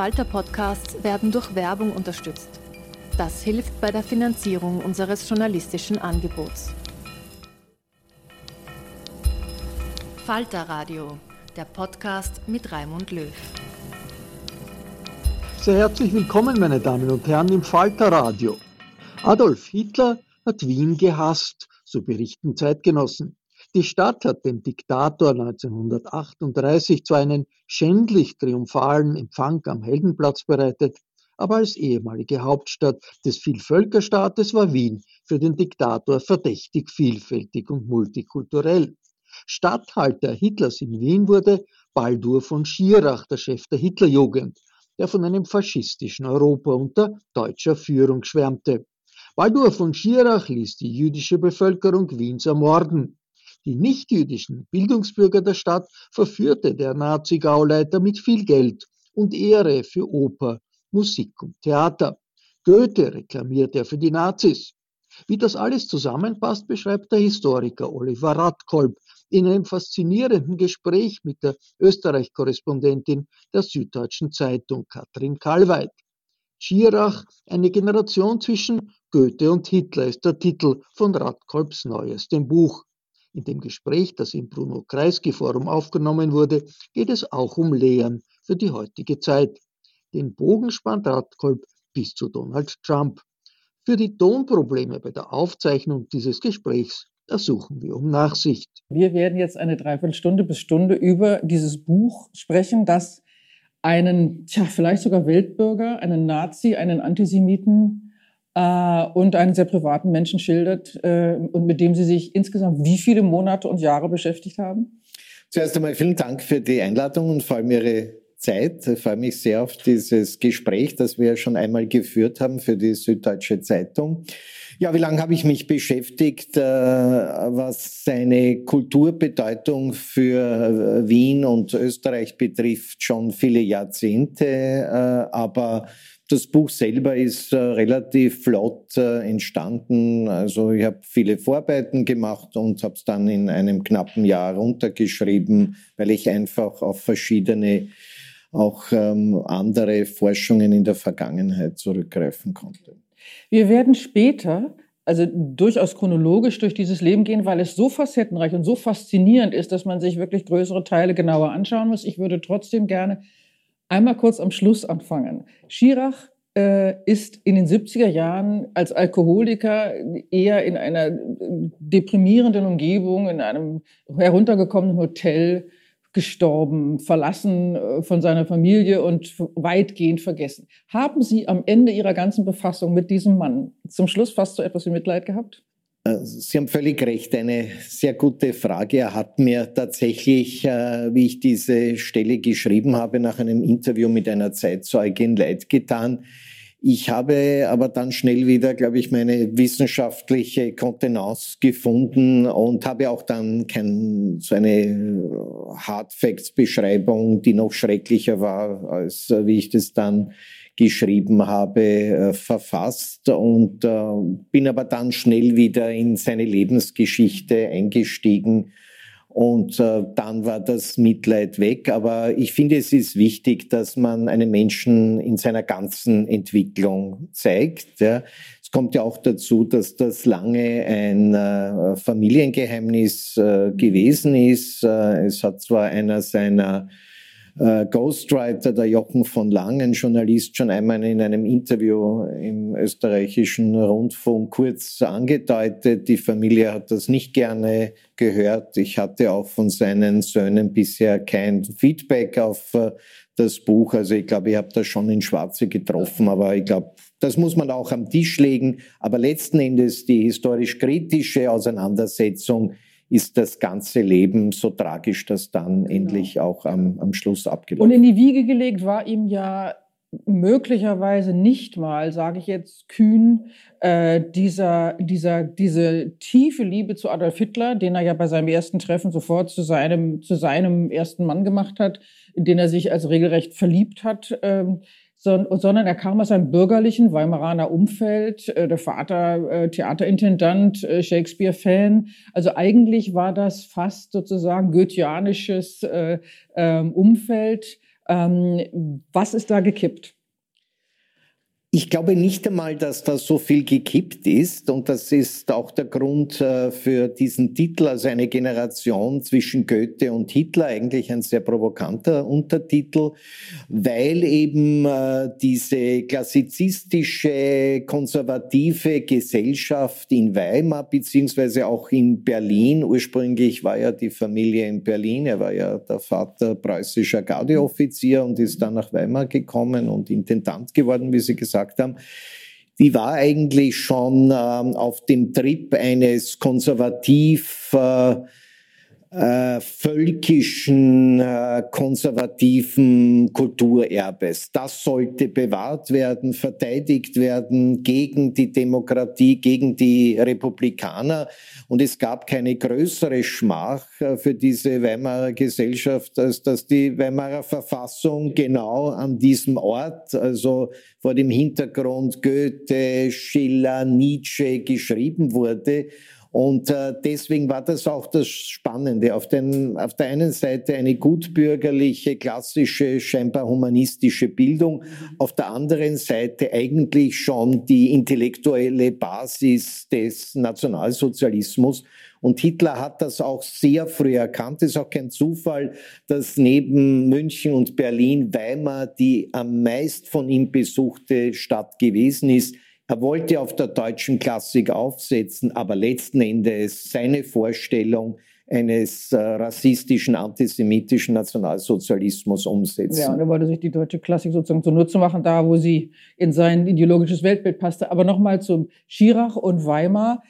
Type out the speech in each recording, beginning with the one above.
Falter-Podcasts werden durch Werbung unterstützt. Das hilft bei der Finanzierung unseres journalistischen Angebots. Falter Radio, der Podcast mit Raimund Löw. Sehr herzlich willkommen, meine Damen und Herren, im Falter Radio. Adolf Hitler hat Wien gehasst, so berichten Zeitgenossen. Die Stadt hat dem Diktator 1938 zwar einen schändlich triumphalen Empfang am Heldenplatz bereitet, aber als ehemalige Hauptstadt des Vielvölkerstaates war Wien für den Diktator verdächtig vielfältig und multikulturell. Statthalter Hitlers in Wien wurde Baldur von Schirach, der Chef der Hitlerjugend, der von einem faschistischen Europa unter deutscher Führung schwärmte. Baldur von Schirach ließ die jüdische Bevölkerung Wiens ermorden. Die nichtjüdischen Bildungsbürger der Stadt verführte der Nazi-Gauleiter mit viel Geld und Ehre für Oper, Musik und Theater. Goethe reklamierte er für die Nazis. Wie das alles zusammenpasst, beschreibt der Historiker Oliver Radkolb in einem faszinierenden Gespräch mit der Österreich-Korrespondentin der Süddeutschen Zeitung Katrin Kalweit. Schirach, eine Generation zwischen Goethe und Hitler ist der Titel von Radkolbs neuestem Buch. In dem Gespräch, das im Bruno Kreisky Forum aufgenommen wurde, geht es auch um Lehren für die heutige Zeit. Den Bogen spannt Radkolb bis zu Donald Trump. Für die Tonprobleme bei der Aufzeichnung dieses Gesprächs ersuchen wir um Nachsicht. Wir werden jetzt eine Dreiviertelstunde bis Stunde über dieses Buch sprechen, das einen, tja, vielleicht sogar Weltbürger, einen Nazi, einen Antisemiten äh, und einen sehr privaten Menschen schildert äh, und mit dem Sie sich insgesamt wie viele Monate und Jahre beschäftigt haben? Zuerst einmal vielen Dank für die Einladung und vor allem Ihre Zeit. Ich freue mich sehr auf dieses Gespräch, das wir schon einmal geführt haben für die Süddeutsche Zeitung. Ja, wie lange habe ich mich beschäftigt, äh, was seine Kulturbedeutung für äh, Wien und Österreich betrifft? Schon viele Jahrzehnte, aber das Buch selber ist äh, relativ flott äh, entstanden. Also ich habe viele Vorarbeiten gemacht und habe es dann in einem knappen Jahr runtergeschrieben, weil ich einfach auf verschiedene auch ähm, andere Forschungen in der Vergangenheit zurückgreifen konnte. Wir werden später also durchaus chronologisch durch dieses Leben gehen, weil es so facettenreich und so faszinierend ist, dass man sich wirklich größere Teile genauer anschauen muss. Ich würde trotzdem gerne einmal kurz am Schluss anfangen. Schirach äh, ist in den 70er Jahren als Alkoholiker eher in einer deprimierenden Umgebung, in einem heruntergekommenen Hotel gestorben, verlassen äh, von seiner Familie und weitgehend vergessen. Haben Sie am Ende Ihrer ganzen Befassung mit diesem Mann zum Schluss fast so etwas wie Mitleid gehabt? Äh, Sie haben völlig recht, eine sehr gute Frage. Er hat mir tatsächlich, äh, wie ich diese Stelle geschrieben habe, nach einem Interview mit einer Zeitzeugin leid getan. Ich habe aber dann schnell wieder, glaube ich, meine wissenschaftliche Kontenance gefunden und habe auch dann kein, so eine Hard Facts Beschreibung, die noch schrecklicher war, als wie ich das dann geschrieben habe, äh, verfasst und äh, bin aber dann schnell wieder in seine Lebensgeschichte eingestiegen und äh, dann war das Mitleid weg. Aber ich finde, es ist wichtig, dass man einen Menschen in seiner ganzen Entwicklung zeigt. Es kommt ja auch dazu, dass das lange ein Familiengeheimnis gewesen ist. Es hat zwar einer seiner äh, Ghostwriter, der Jochen von Langen, Journalist, schon einmal in einem Interview im österreichischen Rundfunk kurz angedeutet. Die Familie hat das nicht gerne gehört. Ich hatte auch von seinen Söhnen bisher kein Feedback auf äh, das Buch. Also ich glaube, ich habe das schon in Schwarze getroffen, aber ich glaube, das muss man auch am Tisch legen. Aber letzten Endes die historisch-kritische Auseinandersetzung ist das ganze Leben so tragisch, dass dann genau. endlich auch am, am Schluss abgelaufen Und in die Wiege gelegt war ihm ja möglicherweise nicht mal, sage ich jetzt kühn, äh, dieser, dieser, diese tiefe Liebe zu Adolf Hitler, den er ja bei seinem ersten Treffen sofort zu seinem, zu seinem ersten Mann gemacht hat, in den er sich als regelrecht verliebt hat. Ähm, sondern er kam aus einem bürgerlichen Weimaraner Umfeld, äh, der Vater äh, Theaterintendant, äh, Shakespeare-Fan. Also eigentlich war das fast sozusagen goetheanisches ähm, Umfeld. Ähm, was ist da gekippt? Ich glaube nicht einmal, dass da so viel gekippt ist und das ist auch der Grund äh, für diesen Titel, also eine Generation zwischen Goethe und Hitler, eigentlich ein sehr provokanter Untertitel, weil eben äh, diese klassizistische, konservative Gesellschaft in Weimar beziehungsweise auch in Berlin, ursprünglich war ja die Familie in Berlin, er war ja der Vater preußischer Gardeoffizier und ist dann nach Weimar gekommen und Intendant geworden, wie Sie gesagt gesagt haben, die war eigentlich schon ähm, auf dem Trip eines konservativ äh, äh, völkischen, äh, konservativen Kulturerbes. Das sollte bewahrt werden, verteidigt werden gegen die Demokratie, gegen die Republikaner. Und es gab keine größere Schmach äh, für diese Weimarer Gesellschaft, als dass die Weimarer Verfassung genau an diesem Ort, also vor dem Hintergrund Goethe, Schiller, Nietzsche geschrieben wurde und äh, deswegen war das auch das Spannende. Auf, den, auf der einen Seite eine gutbürgerliche, klassische, scheinbar humanistische Bildung, auf der anderen Seite eigentlich schon die intellektuelle Basis des Nationalsozialismus. Und Hitler hat das auch sehr früh erkannt. Es ist auch kein Zufall, dass neben München und Berlin Weimar die am meist von ihm besuchte Stadt gewesen ist. Er wollte auf der deutschen Klassik aufsetzen, aber letzten Endes seine Vorstellung eines äh, rassistischen, antisemitischen Nationalsozialismus umsetzen. Ja, und er wollte sich die deutsche Klassik sozusagen zunutze machen, da wo sie in sein ideologisches Weltbild passte. Aber nochmal zum Schirach und Weimar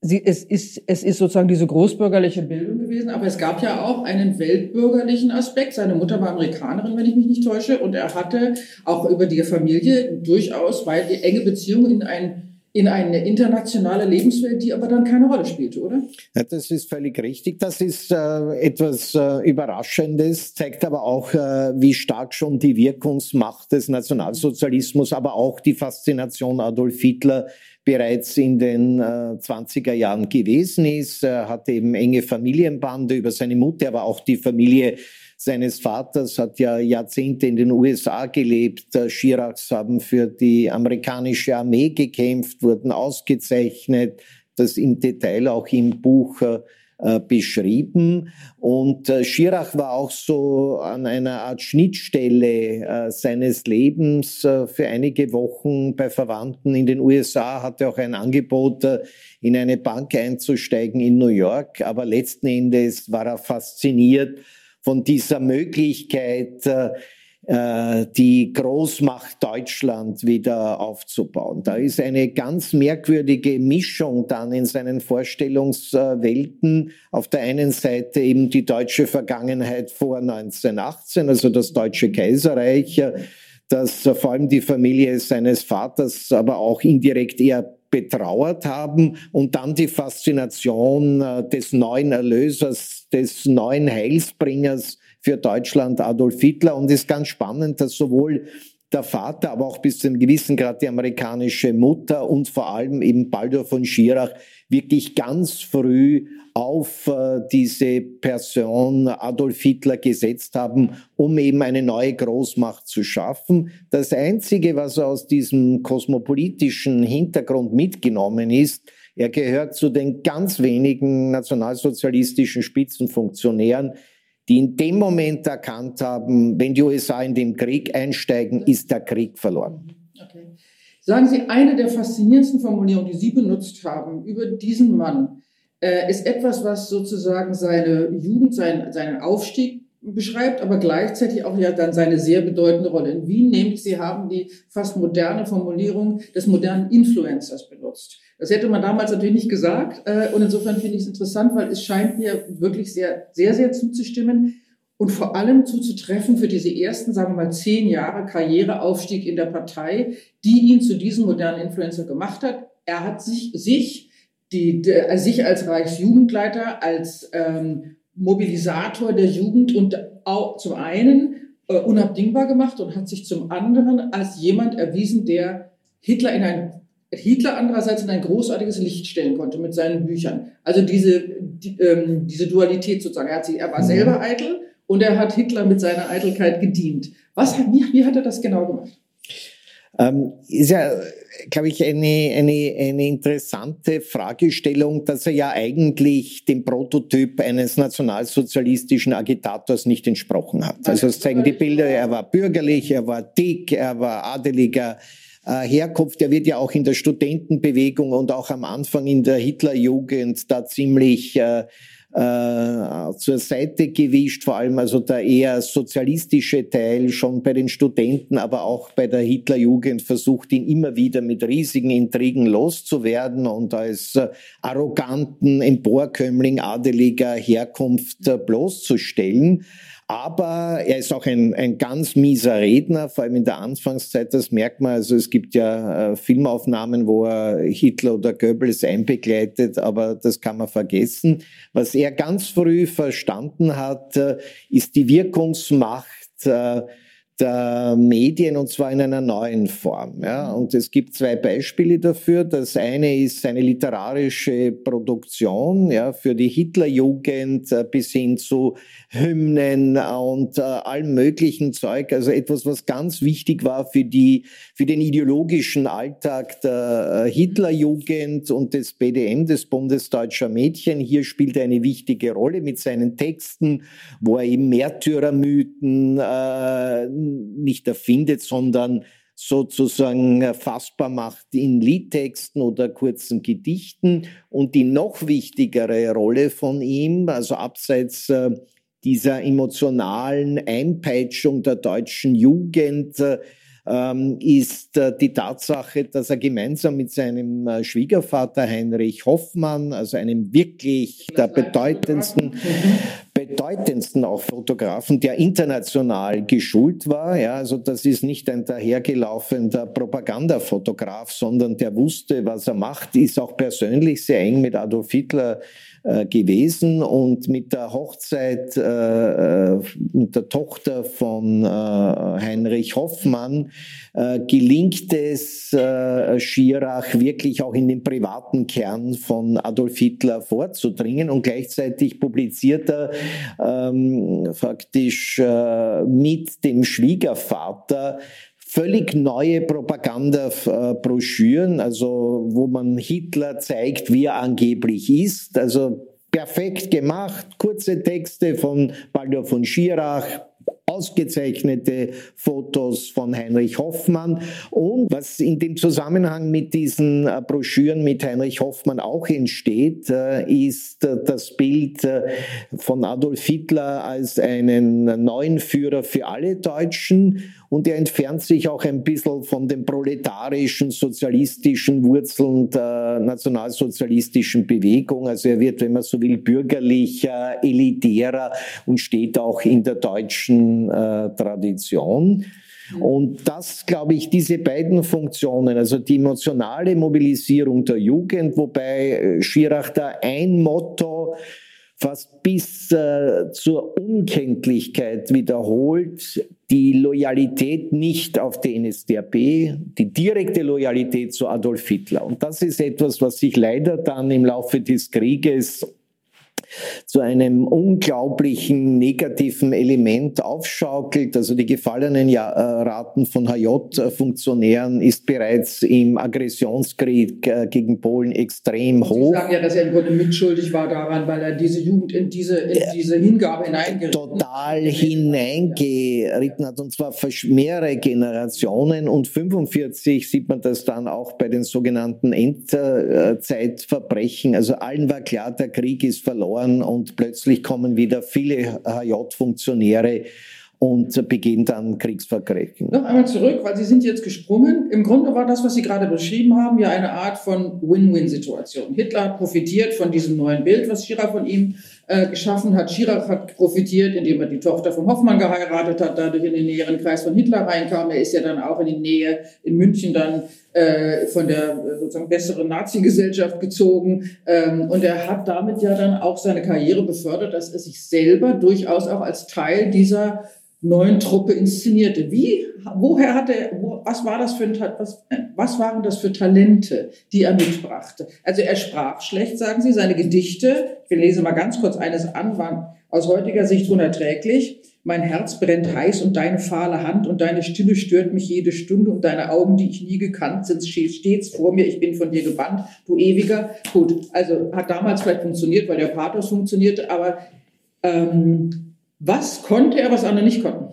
sie, es, ist, es ist sozusagen diese großbürgerliche Bildung gewesen, aber es gab ja auch einen weltbürgerlichen Aspekt. Seine Mutter war Amerikanerin, wenn ich mich nicht täusche, und er hatte auch über die Familie durchaus weit die enge Beziehung in ein in eine internationale Lebenswelt, die aber dann keine Rolle spielte, oder? Ja, das ist völlig richtig. Das ist äh, etwas äh, Überraschendes, zeigt aber auch, äh, wie stark schon die Wirkungsmacht des Nationalsozialismus, aber auch die Faszination Adolf Hitler bereits in den äh, 20er Jahren gewesen ist. Er hatte eben enge Familienbande über seine Mutter, aber auch die Familie seines Vaters hat ja Jahrzehnte in den USA gelebt. Chiracs haben für die amerikanische Armee gekämpft, wurden ausgezeichnet. Das im Detail auch im Buch äh, äh, beschrieben. Und äh, Schirach war auch so an einer Art Schnittstelle äh, seines Lebens äh, für einige Wochen bei Verwandten in den USA, hatte auch ein Angebot, äh, in eine Bank einzusteigen in New York. Aber letzten Endes war er fasziniert von dieser Möglichkeit, äh, äh, die Großmacht Deutschland wieder aufzubauen. Da ist eine ganz merkwürdige Mischung dann in seinen Vorstellungswelten. Auf der einen Seite eben die deutsche Vergangenheit vor 1918, also das Deutsche Kaiserreich, das vor allem die Familie seines Vaters, aber auch indirekt eher betrauert haben und dann die Faszination äh, des neuen Erlösers, des neuen Heilsbringers für Deutschland Adolf Hitler. Und es ist ganz spannend, dass sowohl der Vater, aber auch bis zu einem gewissen Grad die amerikanische Mutter und vor allem eben Baldur von Schirach wirklich ganz früh auf äh, diese Person Adolf Hitler gesetzt haben, um eben eine neue Großmacht zu schaffen. Das Einzige, was aus diesem kosmopolitischen Hintergrund mitgenommen ist, er gehört zu den ganz wenigen nationalsozialistischen Spitzenfunktionären, die in dem Moment erkannt haben, wenn die USA in den Krieg einsteigen, ist der Krieg verloren. Okay. Sagen Sie, eine der faszinierendsten Formulierungen, die Sie benutzt haben über diesen Mann, äh, ist etwas, was sozusagen seine Jugend, sein, seinen Aufstieg beschreibt, aber gleichzeitig auch ja dann seine sehr bedeutende Rolle in Wien, nämlich Sie haben die fast moderne Formulierung des modernen Influencers benutzt. Das hätte man damals natürlich nicht gesagt äh, und insofern finde ich es interessant, weil es scheint mir wirklich sehr, sehr, sehr zuzustimmen und vor allem zuzutreffen für diese ersten, sagen wir mal, zehn Jahre Karriereaufstieg in der Partei, die ihn zu diesem modernen Influencer gemacht hat. Er hat sich, sich, die, der, sich als Reichsjugendleiter, als ähm, Mobilisator der Jugend und auch zum einen äh, unabdingbar gemacht und hat sich zum anderen als jemand erwiesen, der Hitler in ein Hitler andererseits in ein großartiges Licht stellen konnte mit seinen Büchern. Also diese, die, ähm, diese Dualität sozusagen. Er, hat sie, er war selber eitel und er hat Hitler mit seiner Eitelkeit gedient. Was, wie, wie hat er das genau gemacht? Ähm, ist ja, glaube ich, eine, eine, eine interessante Fragestellung, dass er ja eigentlich dem Prototyp eines nationalsozialistischen Agitators nicht entsprochen hat. Also es zeigen die Bilder, er war bürgerlich, er war dick, er war adeliger, äh, Herkunft, der wird ja auch in der Studentenbewegung und auch am Anfang in der Hitlerjugend da ziemlich äh, äh, zur Seite gewischt, vor allem also der eher sozialistische Teil schon bei den Studenten, aber auch bei der Hitlerjugend versucht ihn immer wieder mit riesigen Intrigen loszuwerden und als äh, arroganten Emporkömmling adeliger Herkunft äh, bloßzustellen. Aber er ist auch ein, ein ganz mieser Redner, vor allem in der Anfangszeit, das merkt man. Also es gibt ja äh, Filmaufnahmen, wo er Hitler oder Goebbels einbegleitet, aber das kann man vergessen. Was er ganz früh verstanden hat, äh, ist die Wirkungsmacht äh, der Medien und zwar in einer neuen Form. Ja. Und es gibt zwei Beispiele dafür. Das eine ist eine literarische Produktion ja, für die Hitlerjugend äh, bis hin zu Hymnen und äh, allem möglichen Zeug. Also etwas, was ganz wichtig war für die, für den ideologischen Alltag der äh, Hitlerjugend und des BDM, des Bundesdeutscher Mädchen. Hier spielt er eine wichtige Rolle mit seinen Texten, wo er eben Märtyrermythen äh, nicht erfindet, sondern sozusagen fassbar macht in Liedtexten oder kurzen Gedichten. Und die noch wichtigere Rolle von ihm, also abseits äh, dieser emotionalen Einpeitschung der deutschen Jugend, äh, ähm, ist äh, die Tatsache, dass er gemeinsam mit seinem äh, Schwiegervater Heinrich Hoffmann, also einem wirklich der bedeutendsten, bedeutendsten auch Fotografen, der international geschult war. Ja, also das ist nicht ein dahergelaufener Propagandafotograf, sondern der wusste, was er macht, ist auch persönlich sehr eng mit Adolf Hitler äh, gewesen und mit der Hochzeit äh, äh, mit der Tochter von äh, Heinrich Hoffmann äh, gelingt es Schirach wirklich auch in den privaten Kern von Adolf Hitler vorzudringen und gleichzeitig publiziert er ähm, faktisch mit dem Schwiegervater völlig neue Propagandabroschüren, also wo man Hitler zeigt, wie er angeblich ist. Also perfekt gemacht, kurze Texte von Baldur von Schirach, ausgezeichnete Fotos von Heinrich Hoffmann. Und was in dem Zusammenhang mit diesen äh, Broschüren mit Heinrich Hoffmann auch entsteht, äh, ist äh, das Bild von Adolf Hitler als einen neuen Führer für alle Deutschen. Und er entfernt sich auch ein bisschen von den proletarischen, sozialistischen Wurzeln der nationalsozialistischen Bewegung. Also er wird, wenn man so will, bürgerlicher, elitärer und steht auch in der deutschen äh, Tradition. Und das, glaube ich, diese beiden Funktionen, also die emotionale Mobilisierung der Jugend, wobei äh, Schirach da ein Motto fast bis äh, zur Unkenntlichkeit wiederholt, die Loyalität nicht auf die NSDAP, die direkte Loyalität zu Adolf Hitler. Und das ist etwas, was sich leider dann im Laufe des Krieges zu einem unglaublichen negativen Element aufschaukelt. Also die gefallenen äh, Raten von HJ-Funktionären ist bereits im Aggressionskrieg äh, gegen Polen extrem hoch. Sie sagen ja, dass er im Grunde mitschuldig war daran, weil er diese Jugend in diese, in diese Hingabe hineingeritten Total hineingeritten hat und zwar für mehrere Generationen und 45 sieht man das dann auch bei den sogenannten Endzeitverbrechen. Also allen war klar, der Krieg ist verloren verloren und plötzlich kommen wieder viele HJ-Funktionäre und beginnen dann Kriegsverbrechen. Noch einmal zurück, weil Sie sind jetzt gesprungen. Im Grunde war das, was Sie gerade beschrieben haben, ja eine Art von Win-Win-Situation. Hitler hat profitiert von diesem neuen Bild, was Schirach von ihm äh, geschaffen hat. Schirach hat profitiert, indem er die Tochter von Hoffmann geheiratet hat, dadurch in den näheren Kreis von Hitler reinkam. Er ist ja dann auch in die Nähe in München dann äh, von der äh, sozusagen besseren Nazi-Gesellschaft gezogen. Ähm, und er hat damit ja dann auch seine Karriere befördert, dass er sich selber durchaus auch als Teil dieser neuen Truppe inszenierte. Wie, woher hatte, wo, was war das für ein, was, was waren das für Talente, die er mitbrachte? Also er sprach schlecht, sagen Sie, seine Gedichte, ich lese mal ganz kurz eines an, waren aus heutiger Sicht unerträglich. Mein Herz brennt heiß und deine fahle Hand und deine Stille stört mich jede Stunde und deine Augen, die ich nie gekannt, sind stets vor mir. Ich bin von dir gebannt, du ewiger. Gut, also hat damals vielleicht funktioniert, weil der Pathos funktionierte, aber ähm, was konnte er, was andere nicht konnten?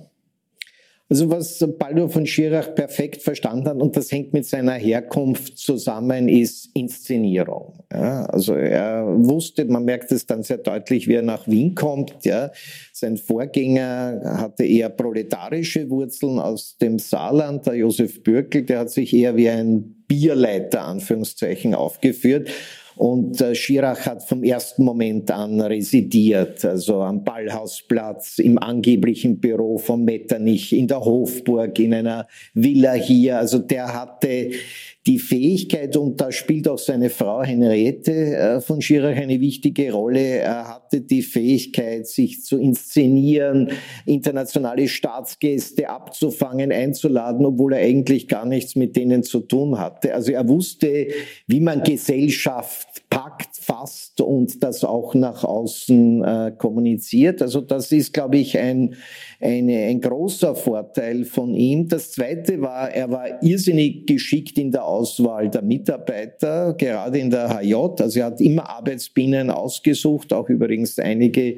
Also was Baldur von Schirach perfekt verstanden hat, und das hängt mit seiner Herkunft zusammen, ist Inszenierung. Ja, also er wusste, man merkt es dann sehr deutlich, wie er nach Wien kommt. Ja. Sein Vorgänger hatte eher proletarische Wurzeln aus dem Saarland, der Josef Bürkel, der hat sich eher wie ein Bierleiter, Anführungszeichen, aufgeführt. Und äh, Schirach hat vom ersten Moment an residiert, also am Ballhausplatz, im angeblichen Büro von Metternich, in der Hofburg, in einer Villa hier. Also der hatte die Fähigkeit, und da spielt auch seine Frau Henriette äh, von Schirach eine wichtige Rolle, er hatte die Fähigkeit, sich zu inszenieren, internationale Staatsgäste abzufangen, einzuladen, obwohl er eigentlich gar nichts mit denen zu tun hatte. Also er wusste, wie man Gesellschaft packt, fasst und das auch nach außen äh, kommuniziert. Also das ist, glaube ich, ein, eine, ein großer Vorteil von ihm. Das Zweite war, er war irrsinnig geschickt in der Auswahl der Mitarbeiter, gerade in der HJ. Also er hat immer Arbeitsbienen ausgesucht, auch übrigens einige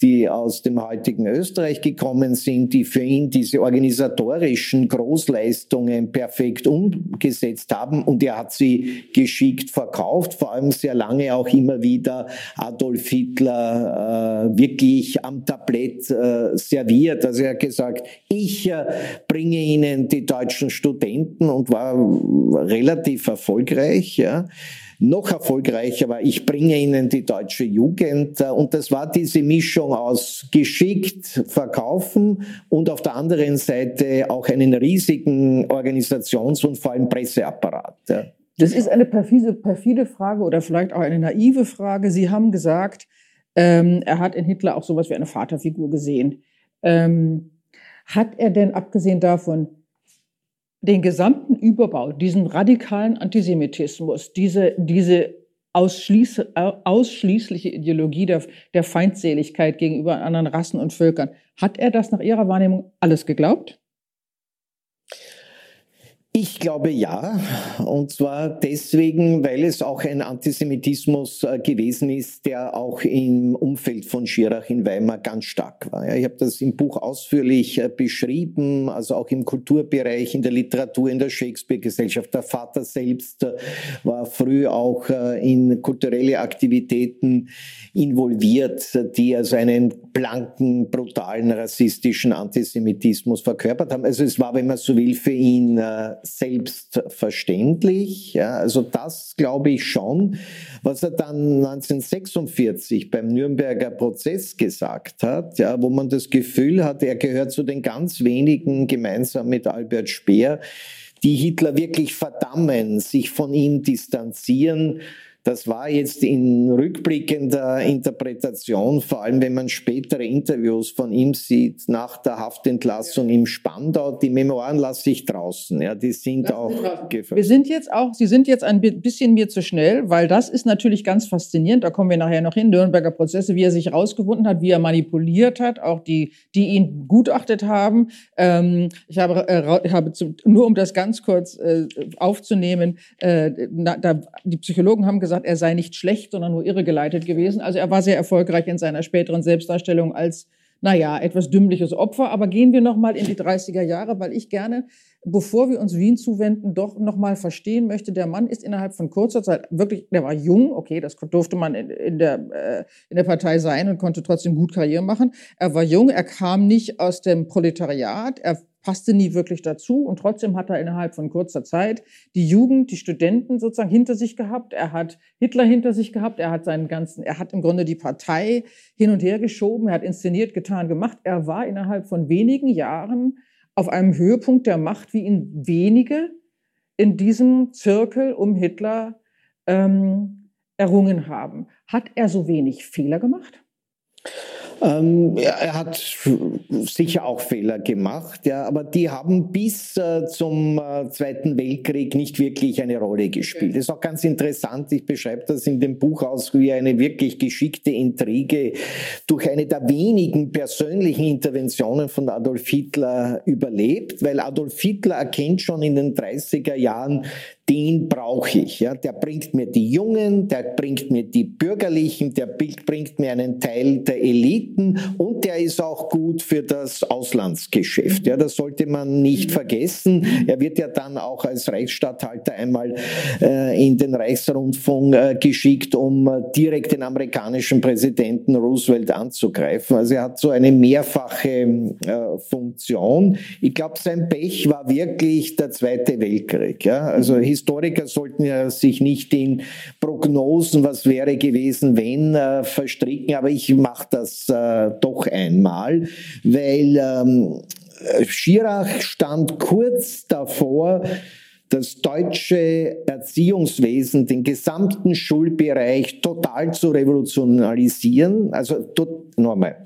die aus dem heutigen Österreich gekommen sind, die für ihn diese organisatorischen Großleistungen perfekt umgesetzt haben und er hat sie geschickt verkauft, vor allem sehr lange auch immer wieder Adolf Hitler äh, wirklich am Tablett äh, serviert. Also er hat gesagt, ich äh, bringe Ihnen die deutschen Studenten und war relativ erfolgreich. Ja noch erfolgreicher war, ich bringe Ihnen die deutsche Jugend. Und das war diese Mischung aus geschickt verkaufen und auf der anderen Seite auch einen riesigen Organisations- und vor allem Presseapparat. Das ist eine perfide, perfide Frage oder vielleicht auch eine naive Frage. Sie haben gesagt, ähm, er hat in Hitler auch sowas wie eine Vaterfigur gesehen. Ähm, hat er denn abgesehen davon den gesamten Überbau, diesen radikalen Antisemitismus, diese, diese ausschließ, ausschließliche Ideologie der, der Feindseligkeit gegenüber anderen Rassen und Völkern, hat er das nach Ihrer Wahrnehmung alles geglaubt? Ich glaube ja, und zwar deswegen, weil es auch ein Antisemitismus äh, gewesen ist, der auch im Umfeld von Schirach in Weimar ganz stark war. Ich habe das im Buch ausführlich äh, beschrieben, also auch im Kulturbereich, in der Literatur, in der Shakespeare-Gesellschaft. Der Vater selbst äh, war früh auch in kulturelle Aktivitäten involviert, die also einen blanken, brutalen, rassistischen Antisemitismus verkörpert haben. Also es war, wenn man so will, für ihn selbstverständlich. Ja, also das glaube ich schon. Was er dann 1946 beim Nürnberger Prozess gesagt hat, ja, wo man das Gefühl hat, er gehört zu den ganz wenigen gemeinsam mit Albert Speer, die Hitler wirklich verdammen, sich von ihm distanzieren das war jetzt in rückblickender Interpretation, vor allem wenn man spätere Interviews von ihm sieht, nach der Haftentlassung im Spandau, die Memoiren lasse ich draußen, ja, die sind auch Wir sind jetzt auch, Sie sind jetzt ein bisschen mir zu schnell, weil das ist natürlich ganz faszinierend, da kommen wir nachher noch hin, Nürnberger Prozesse, wie er sich rausgewunden hat, wie er manipuliert hat, auch die, die ihn gutachtet haben. Ähm, ich habe, äh, habe zu, nur um das ganz kurz äh, aufzunehmen, äh, na, da, die Psychologen haben gesagt, gesagt, er sei nicht schlecht, sondern nur irregeleitet gewesen. Also er war sehr erfolgreich in seiner späteren Selbstdarstellung als, naja, etwas dümmliches Opfer. Aber gehen wir nochmal in die 30er Jahre, weil ich gerne, bevor wir uns Wien zuwenden, doch nochmal verstehen möchte, der Mann ist innerhalb von kurzer Zeit wirklich, der war jung, okay, das durfte man in, in der, äh, in der Partei sein und konnte trotzdem gut Karriere machen. Er war jung, er kam nicht aus dem Proletariat, er passte nie wirklich dazu und trotzdem hat er innerhalb von kurzer Zeit die Jugend, die Studenten sozusagen hinter sich gehabt. Er hat Hitler hinter sich gehabt. Er hat seinen ganzen, er hat im Grunde die Partei hin und her geschoben. Er hat inszeniert, getan, gemacht. Er war innerhalb von wenigen Jahren auf einem Höhepunkt der Macht, wie ihn wenige in diesem Zirkel um Hitler ähm, errungen haben. Hat er so wenig Fehler gemacht? Ähm, er hat sicher auch Fehler gemacht, ja, aber die haben bis äh, zum äh, Zweiten Weltkrieg nicht wirklich eine Rolle gespielt. Das ist auch ganz interessant. Ich beschreibe das in dem Buch aus wie eine wirklich geschickte Intrige durch eine der wenigen persönlichen Interventionen von Adolf Hitler überlebt, weil Adolf Hitler erkennt schon in den 30er Jahren, den brauche ich. Ja, der bringt mir die Jungen, der bringt mir die Bürgerlichen, der bringt mir einen Teil der Eliten und der ist auch gut für das Auslandsgeschäft. Ja, das sollte man nicht vergessen. Er wird ja dann auch als Reichsstatthalter einmal äh, in den Reichsrundfunk äh, geschickt, um äh, direkt den amerikanischen Präsidenten Roosevelt anzugreifen. Also er hat so eine mehrfache äh, Funktion. Ich glaube, sein Pech war wirklich der Zweite Weltkrieg. Ja? Also Historiker sollten ja sich nicht in Prognosen, was wäre gewesen, wenn, äh, verstricken, aber ich mache das äh, doch einmal, weil ähm, Schirach stand kurz davor, das deutsche Erziehungswesen, den gesamten Schulbereich total zu revolutionalisieren. Also, nochmal,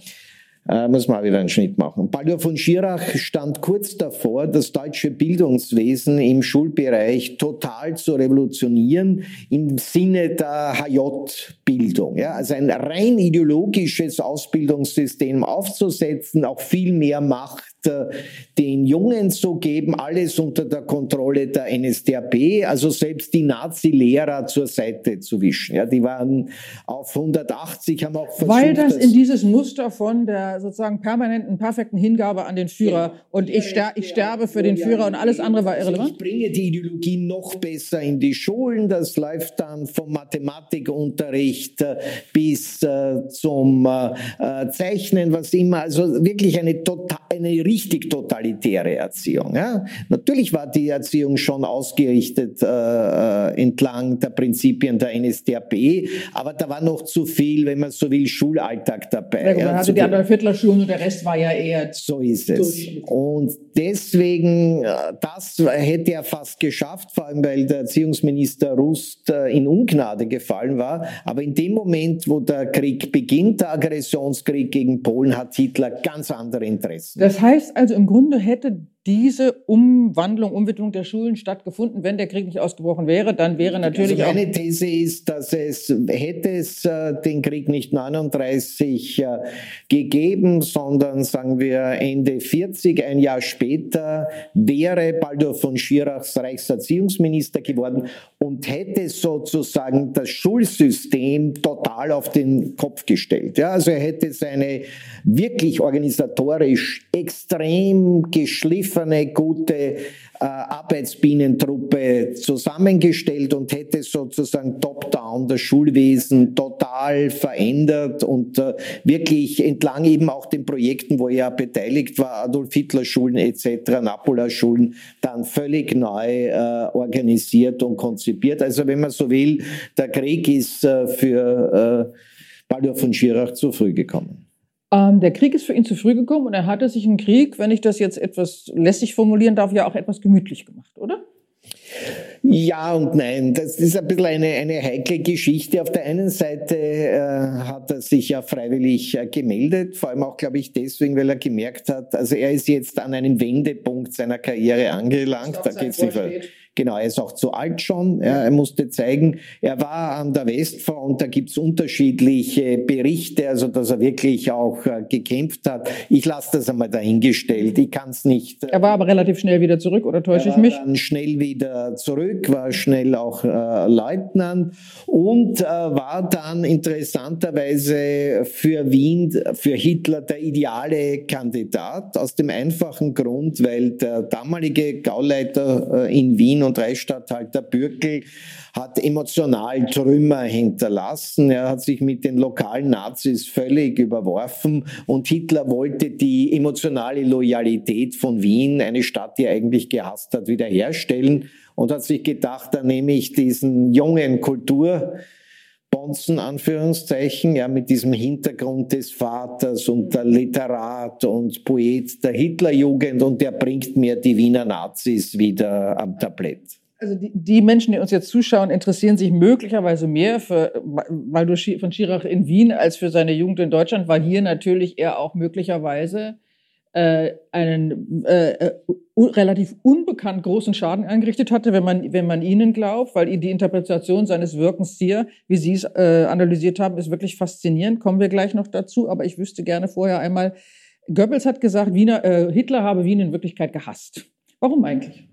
äh, muss man auch wieder einen Schnitt machen. Baldur von Schirach stand kurz davor, das deutsche Bildungswesen im Schulbereich total zu revolutionieren im Sinne der HJ-Bildung. Ja, also ein rein ideologisches Ausbildungssystem aufzusetzen, auch viel mehr Macht den Jungen zu geben, alles unter der Kontrolle der NSDAP, also selbst die Nazi-Lehrer zur Seite zu wischen. Ja, die waren auf 180, haben auch versucht, Weil das, das in dieses Muster von der sozusagen permanenten, perfekten Hingabe an den Führer ja. und ich, ster ich sterbe für den Führer und alles andere war irrelevant. Ich bringe die Ideologie noch besser in die Schulen. Das läuft dann vom Mathematikunterricht äh, bis äh, zum äh, Zeichnen, was immer. Also wirklich eine total, eine richtig totalitäre Erziehung. Ja? Natürlich war die Erziehung schon ausgerichtet äh, äh entlang der Prinzipien der NSDAP, aber da war noch zu viel, wenn man so will, Schulalltag dabei. Ja, man hatte die Adolf Hitler Schulen und der Rest war ja eher. So ist es. Und deswegen, äh, das hätte er fast geschafft, vor allem weil der Erziehungsminister Rust äh, in Ungnade gefallen war. Aber in dem Moment, wo der Krieg beginnt, der Aggressionskrieg gegen Polen, hat Hitler ganz andere Interessen. Das heißt, heißt also, im Grunde hätte diese Umwandlung, Umwidmung der Schulen stattgefunden, wenn der Krieg nicht ausgebrochen wäre, dann wäre natürlich also meine These ist, dass es hätte es äh, den Krieg nicht 39 äh, gegeben, sondern sagen wir Ende 40, ein Jahr später, wäre Baldur von Schirachs Reichserziehungsminister geworden und hätte sozusagen das Schulsystem total auf den Kopf gestellt. Ja, also er hätte seine wirklich organisatorisch extrem geschliffen eine gute äh, Arbeitsbienentruppe zusammengestellt und hätte sozusagen top-down das Schulwesen total verändert und äh, wirklich entlang eben auch den Projekten, wo er beteiligt war, Adolf Hitler Schulen etc., Napola Schulen, dann völlig neu äh, organisiert und konzipiert. Also wenn man so will, der Krieg ist äh, für äh, Baldur von Schirach zu früh gekommen. Ähm, der Krieg ist für ihn zu früh gekommen und er hatte sich im Krieg, wenn ich das jetzt etwas lässig formulieren darf, ja auch etwas gemütlich gemacht, oder? Ja und nein, das ist ein bisschen eine, eine heikle Geschichte. Auf der einen Seite äh, hat er sich ja freiwillig äh, gemeldet, vor allem auch, glaube ich, deswegen, weil er gemerkt hat, also er ist jetzt an einem Wendepunkt seiner Karriere angelangt. Da geht's nicht weiter. Genau, er ist auch zu alt schon. Er, er musste zeigen, er war an der Westfront, da gibt's unterschiedliche Berichte, also dass er wirklich auch äh, gekämpft hat. Ich lasse das einmal dahingestellt. Ich kann es nicht. Äh, er war aber relativ schnell wieder zurück, oder täusche ich mich? Dann schnell wieder zurück, war schnell auch äh, Leutnant und äh, war dann interessanterweise für Wien, für Hitler der ideale Kandidat, aus dem einfachen Grund, weil der damalige Gauleiter äh, in Wien und Reichsstatthalter Bürkel hat emotional Trümmer hinterlassen. Er hat sich mit den lokalen Nazis völlig überworfen und Hitler wollte die emotionale Loyalität von Wien, eine Stadt, die er eigentlich gehasst hat, wiederherstellen und hat sich gedacht, da nehme ich diesen jungen Kultur Bonzen, Anführungszeichen, ja, mit diesem Hintergrund des Vaters und der Literat und Poet der Hitlerjugend und der bringt mir die Wiener Nazis wieder am Tablett. Also die, die, Menschen, die uns jetzt zuschauen, interessieren sich möglicherweise mehr für Waldo von Schirach in Wien als für seine Jugend in Deutschland, weil hier natürlich er auch möglicherweise äh, einen äh, äh relativ unbekannt großen Schaden angerichtet hatte, wenn man, wenn man ihnen glaubt, weil die Interpretation seines Wirkens hier, wie Sie es äh, analysiert haben, ist wirklich faszinierend. Kommen wir gleich noch dazu, aber ich wüsste gerne vorher einmal, Goebbels hat gesagt, Wiener, äh, Hitler habe Wien in Wirklichkeit gehasst. Warum eigentlich?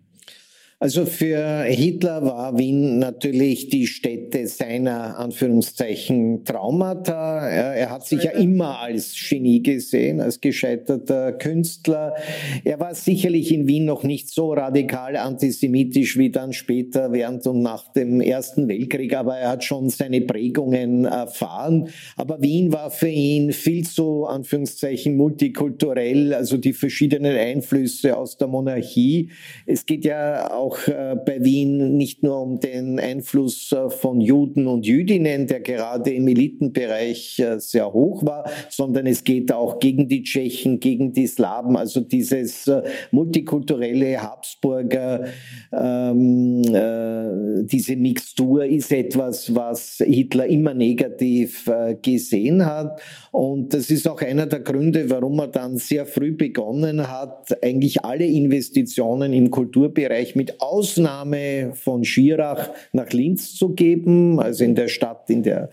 Also für Hitler war Wien natürlich die Stätte seiner Anführungszeichen Traumata. Er, er, hat sich ja immer als Genie gesehen, als gescheiterter Künstler. Er war sicherlich in Wien noch nicht so radikal antisemitisch wie dann später während und nach dem Ersten Weltkrieg, aber er hat schon seine Prägungen erfahren. Aber Wien war für ihn viel zu Anführungszeichen multikulturell, also die verschiedenen Einflüsse aus der Monarchie. Es geht ja auch auch äh, bei Wien nicht nur um den Einfluss äh, von Juden und Jüdinnen, der gerade im Elitenbereich äh, sehr hoch war, sondern es geht auch gegen die Tschechen, gegen die Slawen, also dieses multikulturelle Habsburger, ähm, äh, diese Mixtur ist etwas, was Hitler immer negativ äh, gesehen hat. Und das ist auch einer der Gründe, warum er dann sehr früh begonnen hat, eigentlich alle Investitionen im Kulturbereich mit Ausnahme von Schirach nach Linz zu geben, also in der Stadt, in der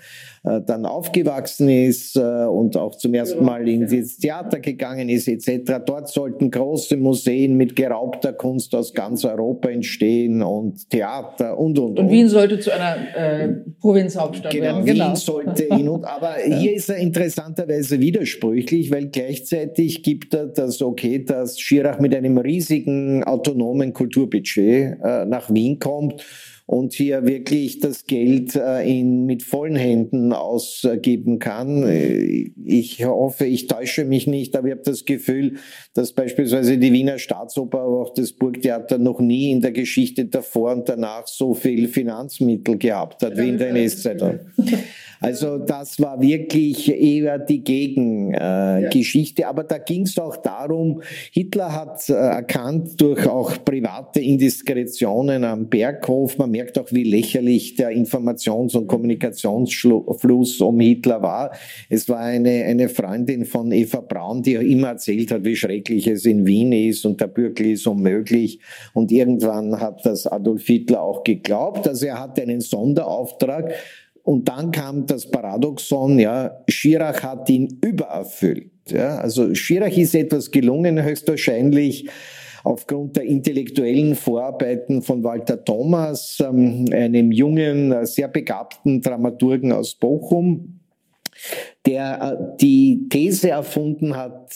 dann aufgewachsen ist äh, und auch zum ersten Mal ins Theater gegangen ist etc. Dort sollten große Museen mit geraubter Kunst aus ganz Europa entstehen und Theater und und und. Und Wien sollte zu einer äh, Provinzhauptstadt genau, werden. Genau, Wien sollte ihn und, aber hier ist er interessanterweise widersprüchlich, weil gleichzeitig gibt er das okay, dass Schirach mit einem riesigen autonomen Kulturbudget äh, nach Wien kommt und hier wirklich das Geld äh, in, mit vollen Händen ausgeben kann. Äh, ich hoffe, ich täusche mich nicht, aber ich habe das Gefühl, dass beispielsweise die Wiener Staatsoper, aber auch das Burgtheater noch nie in der Geschichte davor und danach so viel Finanzmittel gehabt hat wie in der NS-Zeit. Also das war wirklich eher die Gegengeschichte. Äh, ja. Aber da ging es auch darum, Hitler hat äh, erkannt durch auch private Indiskretionen am Berghof, man merkt auch, wie lächerlich der Informations- und Kommunikationsfluss um Hitler war. Es war eine, eine Freundin von Eva Braun, die immer erzählt hat, wie schrecklich es in Wien ist und der Bürgerli ist unmöglich. Und irgendwann hat das Adolf Hitler auch geglaubt. Also er hatte einen Sonderauftrag, und dann kam das Paradoxon, ja, Schirach hat ihn übererfüllt. Ja, also Schirach ist etwas gelungen, höchstwahrscheinlich aufgrund der intellektuellen Vorarbeiten von Walter Thomas, ähm, einem jungen, sehr begabten Dramaturgen aus Bochum, der äh, die These erfunden hat,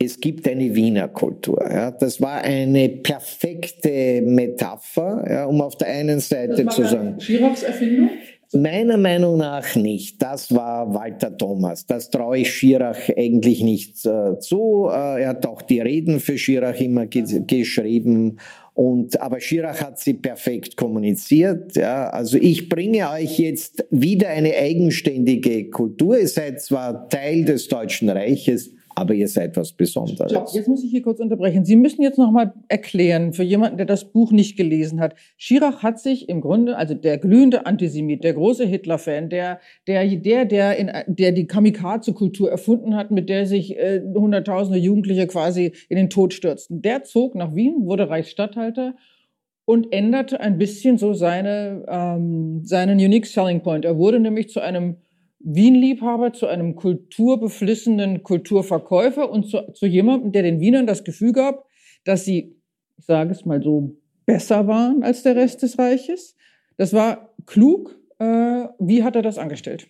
es gibt eine Wiener Kultur. Ja. Das war eine perfekte Metapher, ja, um auf der einen Seite zu sagen. Schirachs Erfindung? Meiner Meinung nach nicht. Das war Walter Thomas. Das traue ich Schirach eigentlich nicht äh, zu. Äh, er hat auch die Reden für Schirach immer ge geschrieben. Und, aber Schirach hat sie perfekt kommuniziert. Ja. Also ich bringe euch jetzt wieder eine eigenständige Kultur. Ihr seid zwar Teil des Deutschen Reiches, aber ihr seid was Besonderes. Stopp, jetzt muss ich hier kurz unterbrechen. Sie müssen jetzt nochmal erklären, für jemanden, der das Buch nicht gelesen hat. Schirach hat sich im Grunde, also der glühende Antisemit, der große Hitler-Fan, der, der, der, der, in, der die Kamikaze-Kultur erfunden hat, mit der sich äh, hunderttausende Jugendliche quasi in den Tod stürzten, der zog nach Wien, wurde Reichsstatthalter und änderte ein bisschen so seine, ähm, seinen Unique Selling Point. Er wurde nämlich zu einem Wien-Liebhaber zu einem kulturbeflissenen Kulturverkäufer und zu, zu jemandem, der den Wienern das Gefühl gab, dass sie, ich sage es mal so, besser waren als der Rest des Reiches. Das war klug. Äh, wie hat er das angestellt?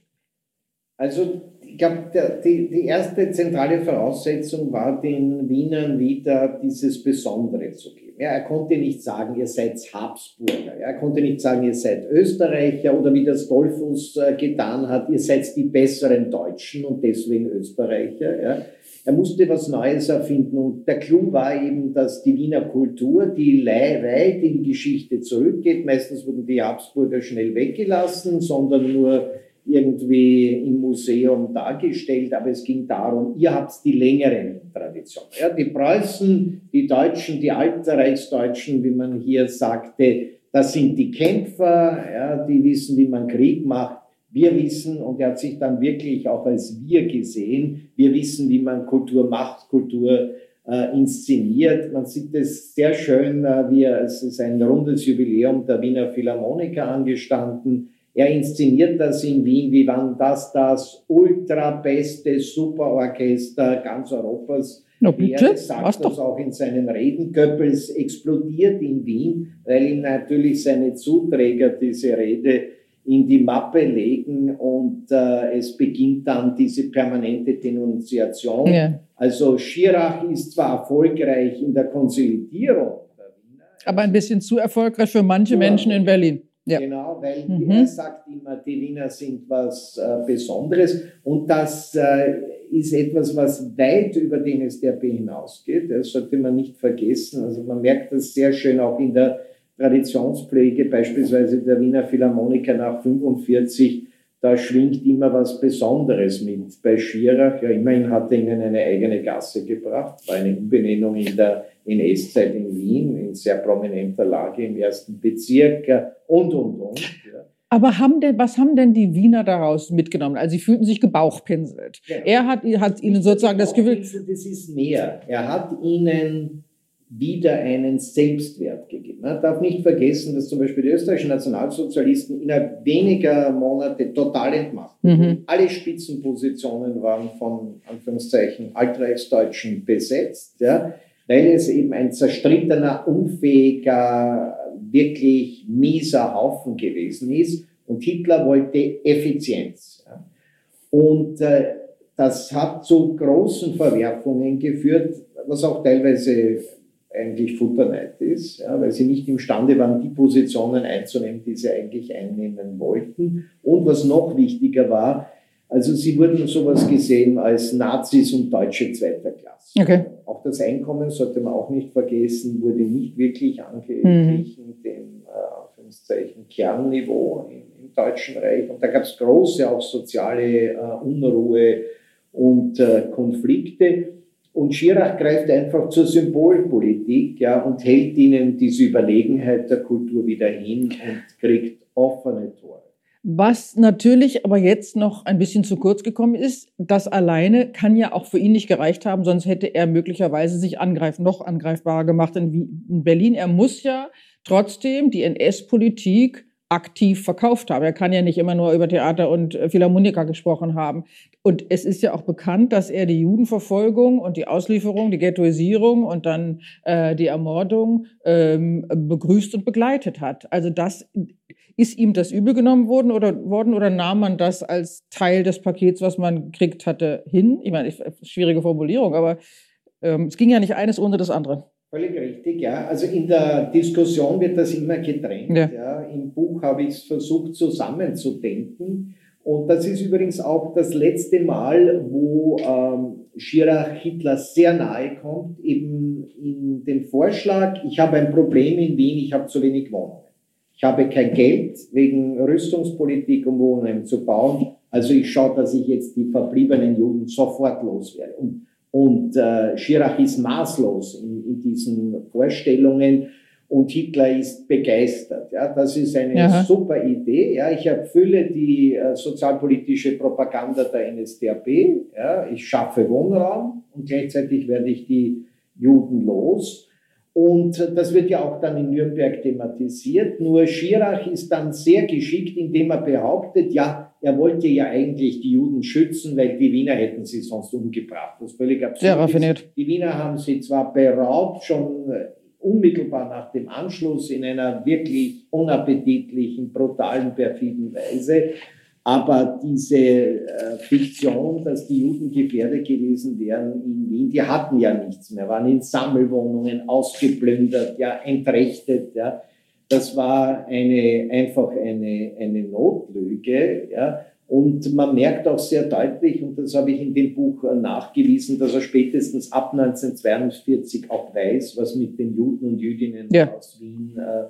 Also ich glaube, die, die erste zentrale Voraussetzung war den Wienern wieder dieses Besondere zu geben. Ja, er konnte nicht sagen, ihr seid Habsburger. Ja, er konnte nicht sagen, ihr seid Österreicher oder wie das Dollfuß äh, getan hat, ihr seid die besseren Deutschen und deswegen Österreicher. Ja. Er musste was Neues erfinden und der Clou war eben, dass die Wiener Kultur, die weit in die Geschichte zurückgeht, meistens wurden die Habsburger schnell weggelassen, sondern nur irgendwie im Museum dargestellt, aber es ging darum, ihr habt die längeren Traditionen. Ja, die Preußen, die Deutschen, die alten Reichsdeutschen, wie man hier sagte, Das sind die Kämpfer, ja, die wissen, wie man Krieg macht. Wir wissen, und er hat sich dann wirklich auch als wir gesehen, wir wissen, wie man Kultur macht, Kultur äh, inszeniert. Man sieht es sehr schön, äh, wie es ist ein rundes Jubiläum der Wiener Philharmoniker angestanden. Er inszeniert das in Wien, wie wann das das ultrabeste Superorchester ganz Europas Na bitte, er sagt was das doch. auch in seinen Reden. Goebbels explodiert in Wien, weil ihm natürlich seine Zuträger diese Rede in die Mappe legen und äh, es beginnt dann diese permanente Denunziation. Ja. Also Schirach ist zwar erfolgreich in der Konsolidierung Aber ein bisschen zu erfolgreich für manche Menschen in Berlin. Ja. Genau, weil Mhm. er sagt immer, die Wiener sind was äh, Besonderes und das äh, ist etwas, was weit über den SDRP hinausgeht. Das sollte man nicht vergessen. Also man merkt das sehr schön auch in der Traditionspflege, beispielsweise der Wiener Philharmoniker nach 45. Da schwingt immer was Besonderes mit. Bei Schirach, ja, immerhin hat er ihnen eine eigene Gasse gebracht, war eine Umbenennung in der NS-Zeit in Wien, in sehr prominenter Lage im ersten Bezirk und, und, und. Ja. Aber haben denn, was haben denn die Wiener daraus mitgenommen? Also sie fühlten sich gebauchpinselt. Ja. Er hat, hat ihnen sozusagen das Gefühl, Das ist mehr. Er hat ihnen wieder einen Selbstwert gegeben. Man darf nicht vergessen, dass zum Beispiel die österreichischen Nationalsozialisten innerhalb weniger Monate total entmacht. Mhm. Alle Spitzenpositionen waren von Anführungszeichen Altreichsdeutschen besetzt, ja, weil es eben ein zerstrittener, unfähiger, wirklich mieser Haufen gewesen ist. Und Hitler wollte Effizienz. Ja. Und äh, das hat zu großen Verwerfungen geführt, was auch teilweise eigentlich Futterneid ist, ja, weil sie nicht imstande waren, die Positionen einzunehmen, die sie eigentlich einnehmen wollten. Und was noch wichtiger war, also sie wurden sowas gesehen als Nazis und Deutsche zweiter Klasse. Okay. Auch das Einkommen sollte man auch nicht vergessen, wurde nicht wirklich angeglichen dem äh, Kernniveau im, im Deutschen Reich. Und da gab es große auch soziale äh, Unruhe und äh, Konflikte. Und Schirach greift einfach zur Symbolpolitik ja, und hält ihnen diese Überlegenheit der Kultur wieder hin und kriegt offene Tore. was natürlich aber jetzt noch ein bisschen zu kurz gekommen ist, das alleine kann ja auch für ihn nicht gereicht haben, sonst hätte er möglicherweise sich angreifen, noch angreifbarer gemacht in Berlin. Er muss ja trotzdem die NS-Politik aktiv verkauft haben. Er kann ja nicht immer nur über Theater und äh, Philharmoniker gesprochen haben. Und es ist ja auch bekannt, dass er die Judenverfolgung und die Auslieferung, die Ghettoisierung und dann äh, die Ermordung ähm, begrüßt und begleitet hat. Also das ist ihm das übel genommen worden oder, worden oder nahm man das als Teil des Pakets, was man gekriegt hatte, hin? Ich meine, schwierige Formulierung, aber ähm, es ging ja nicht eines ohne das andere. Völlig richtig, ja. Also in der Diskussion wird das immer getrennt. Ja. Ja. Im Buch habe ich es versucht zusammenzudenken. Und das ist übrigens auch das letzte Mal, wo ähm, Schirach Hitler sehr nahe kommt, eben in dem Vorschlag, ich habe ein Problem in Wien, ich habe zu wenig Wohnungen. Ich habe kein Geld wegen Rüstungspolitik, um Wohnungen zu bauen. Also ich schaue, dass ich jetzt die verbliebenen Juden sofort loswerde. Und und äh, Schirach ist maßlos in, in diesen Vorstellungen und Hitler ist begeistert. Ja, das ist eine Aha. super Idee. Ja, ich erfülle die äh, sozialpolitische Propaganda der NSDAP. Ja, ich schaffe Wohnraum und gleichzeitig werde ich die Juden los. Und äh, das wird ja auch dann in Nürnberg thematisiert. Nur Schirach ist dann sehr geschickt, indem er behauptet, ja, er wollte ja eigentlich die Juden schützen, weil die Wiener hätten sie sonst umgebracht. Was völlig absurd Sehr ist. raffiniert. Die Wiener haben sie zwar beraubt, schon äh, unmittelbar nach dem Anschluss in einer wirklich unappetitlichen, brutalen, perfiden Weise. Aber diese äh, Fiktion, dass die Juden gefährdet gewesen wären in Wien, die hatten ja nichts mehr, waren in Sammelwohnungen ausgeplündert, ja, entrechtet, ja. Das war eine, einfach eine, eine Notlüge, ja. Und man merkt auch sehr deutlich, und das habe ich in dem Buch nachgewiesen, dass er spätestens ab 1942 auch weiß, was mit den Juden und Jüdinnen Ja. aus Wien äh,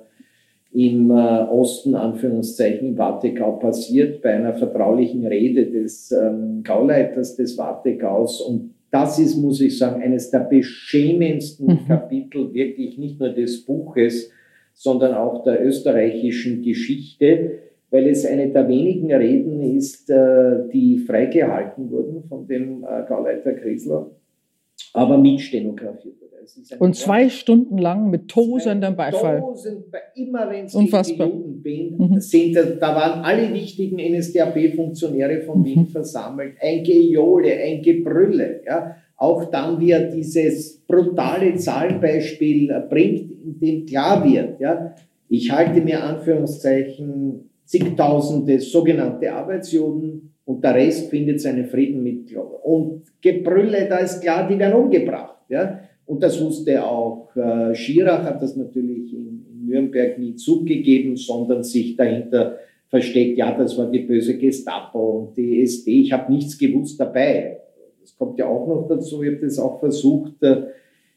im äh, Osten, Anführungszeichen, im Wartegau passiert, bei einer vertraulichen Rede des ähm, Gauleiters des Wartegaus. Und das ist, muss ich sagen, eines der beschämendsten Mhm. Kapitel wirklich nicht nur des Buches, sondern auch der österreichischen Geschichte, weil es eine der wenigen Reden ist, äh, die freigehalten wurden von dem äh, Gauleiter Krisler, aber mitstenografiert wurde. Und zwei Wort, Stunden lang mit tosendem Beifall. Tausend, immer wenn es Unfassbar. die mhm. sind, da waren alle wichtigen NSDAP-Funktionäre von mhm. Wien versammelt. Ein Gejohle, ein Gebrülle. Ja. Auch dann, wie er dieses brutale Zahlenbeispiel bringt, in dem klar wird, ja, ich halte mir Anführungszeichen zigtausende sogenannte Arbeitsjuden und der Rest findet seinen Frieden mit Und Gebrülle, da ist klar, die werden umgebracht. Ja? Und das wusste auch äh, Schirach, hat das natürlich in, in Nürnberg nie zugegeben, sondern sich dahinter versteckt, ja, das war die böse Gestapo und die SD, ich habe nichts gewusst dabei. Das kommt ja auch noch dazu, ich habe das auch versucht, äh,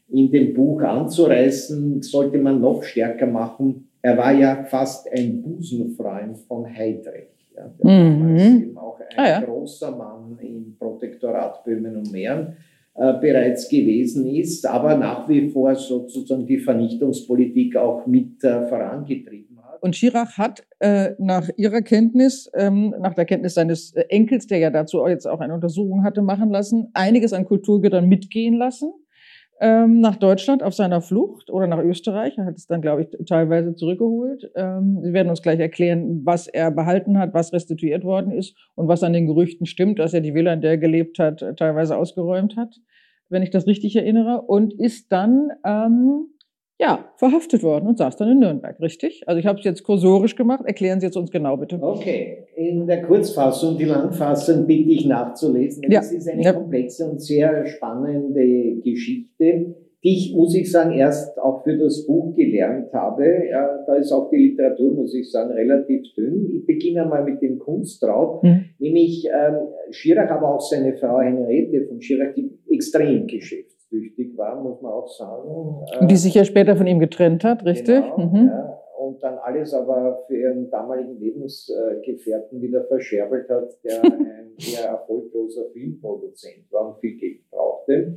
in dem Buch anzureißen, sollte man noch stärker machen. Er war ja fast ein Busenfreund von Heydrich. Ja, der mhm. eben auch ein ah, ja. großer Mann im Protektorat Böhmen und Mähren äh, bereits gewesen ist, aber nach wie vor sozusagen die Vernichtungspolitik auch mit äh, vorangetrieben. Und Schirach hat äh, nach ihrer Kenntnis, ähm, nach der Kenntnis seines äh, Enkels, der ja dazu jetzt auch eine Untersuchung hatte machen lassen, einiges an Kulturgütern mitgehen lassen ähm, nach Deutschland auf seiner Flucht oder nach Österreich. Er hat es dann, glaube ich, teilweise zurückgeholt. Ähm, Sie werden uns gleich erklären, was er behalten hat, was restituiert worden ist und was an den Gerüchten stimmt, dass er die Villa, in der er gelebt hat, teilweise ausgeräumt hat, wenn ich das richtig erinnere. Und ist dann ähm, ja, verhaftet worden und saß dann in Nürnberg, richtig? Also ich habe es jetzt kursorisch gemacht. Erklären Sie jetzt uns genau, bitte. Okay, in der Kurzfassung, die Langfassung bitte ich nachzulesen. Ja. Das ist eine ja. komplexe und sehr spannende Geschichte, die ich, muss ich sagen, erst auch für das Buch gelernt habe. Ja, da ist auch die Literatur, muss ich sagen, relativ dünn. Ich beginne mal mit dem Kunstraub, mhm. nämlich ähm, Schirach, aber auch seine Frau Henriette von Schirach, die extrem Geschäft flüchtig war, muss man auch sagen. Die sich ja später von ihm getrennt hat, richtig? Genau, mhm. ja, und dann alles aber für ihren damaligen Lebensgefährten wieder verscherbelt hat, der ein eher erfolgloser Filmproduzent war und viel Geld brauchte.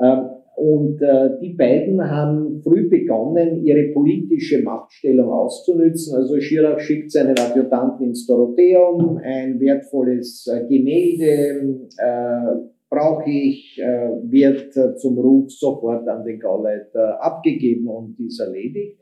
Ähm, und äh, die beiden haben früh begonnen, ihre politische Machtstellung auszunützen. Also Schirach schickt seinen Adjutanten ins Dorotheum, ein wertvolles äh, Gemälde, äh, brauche ich, äh, wird äh, zum Ruf sofort an den Gauleiter abgegeben und ist erledigt.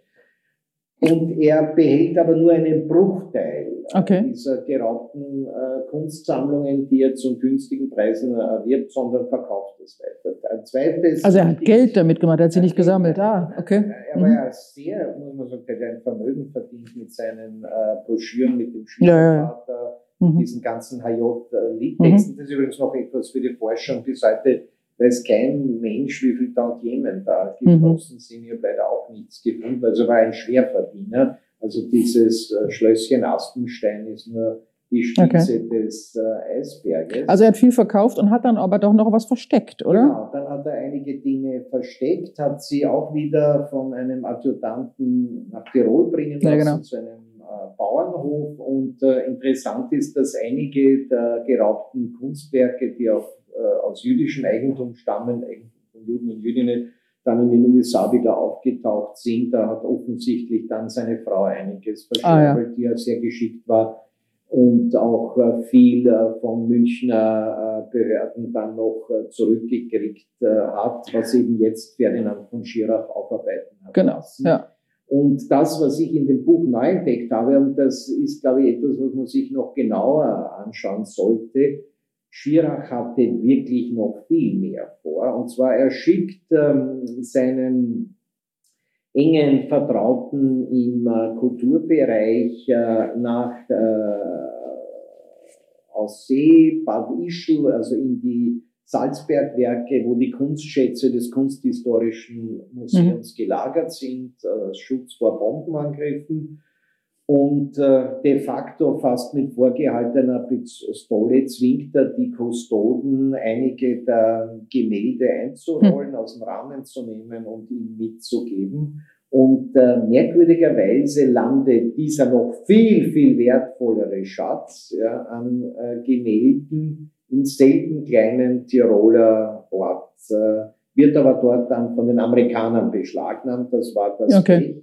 Und er behält aber nur einen Bruchteil äh, okay. dieser geraubten äh, Kunstsammlungen, die er zu günstigen Preisen erwirbt, sondern verkauft es weiter. Ein zweites also er hat Geld damit gemacht, er hat sie nicht gesammelt. Ah, okay. Er war mhm. ja sehr, muss man sagen, ein Vermögen verdient mit seinen äh, Broschüren, mit dem Schwiegervater. Ja, ja mhm. diesen ganzen HJ-Liedtexten. Mhm. Das ist übrigens noch etwas für die Forschung bis heute weiß kein Mensch, wie viel Tantiemen da geflossen mhm. sind. Ich habe leider auch nichts gefunden. Also war ein Schwerverdiener. Also dieses äh, Schlösschen Aspenstein ist nur die Spitze okay. des äh, Eisberges. Also er hat viel verkauft und hat dann aber doch noch was versteckt, oder? Genau, dann hat er einige Dinge versteckt, hat sie auch wieder von einem Adjutanten nach Tirol bringen lassen, ja, genau. zu einem Bauernhof und äh, interessant ist, dass einige der geraubten Kunstwerke, die auch äh, aus jüdischem Eigentum stammen, Eigentum von Juden und Jüdinnen, dann in den USA wieder aufgetaucht sind. Da hat offensichtlich dann seine Frau einiges verscherbelt, ah, ja. die ja sehr geschickt war und auch äh, viel äh, von Münchner äh, Behörden dann noch äh, zurückgekriegt äh, hat, was eben jetzt Ferdinand von Schirach aufarbeiten hat. Genau, lassen. ja. Und das, was ich in dem Buch neu entdeckt habe, und das ist, glaube ich, etwas, was man sich noch genauer anschauen sollte, Schirach hatte wirklich noch viel mehr vor. Und zwar, er schickt ähm, seinen engen Vertrauten im äh, Kulturbereich äh, nach äh, Aussee, Bad Ischl, also in die Salzbergwerke, wo die Kunstschätze des Kunsthistorischen Museums mhm. gelagert sind, äh, Schutz vor Bombenangriffen. Und äh, de facto fast mit vorgehaltener Pistole zwingt er die Kustoden, einige der Gemälde einzurollen, mhm. aus dem Rahmen zu nehmen und ihm mitzugeben. Und äh, merkwürdigerweise landet dieser noch viel, viel wertvollere Schatz ja, an äh, Gemälden in selten kleinen Tiroler Ort, äh, wird aber dort dann von den Amerikanern beschlagnahmt. Das war das okay.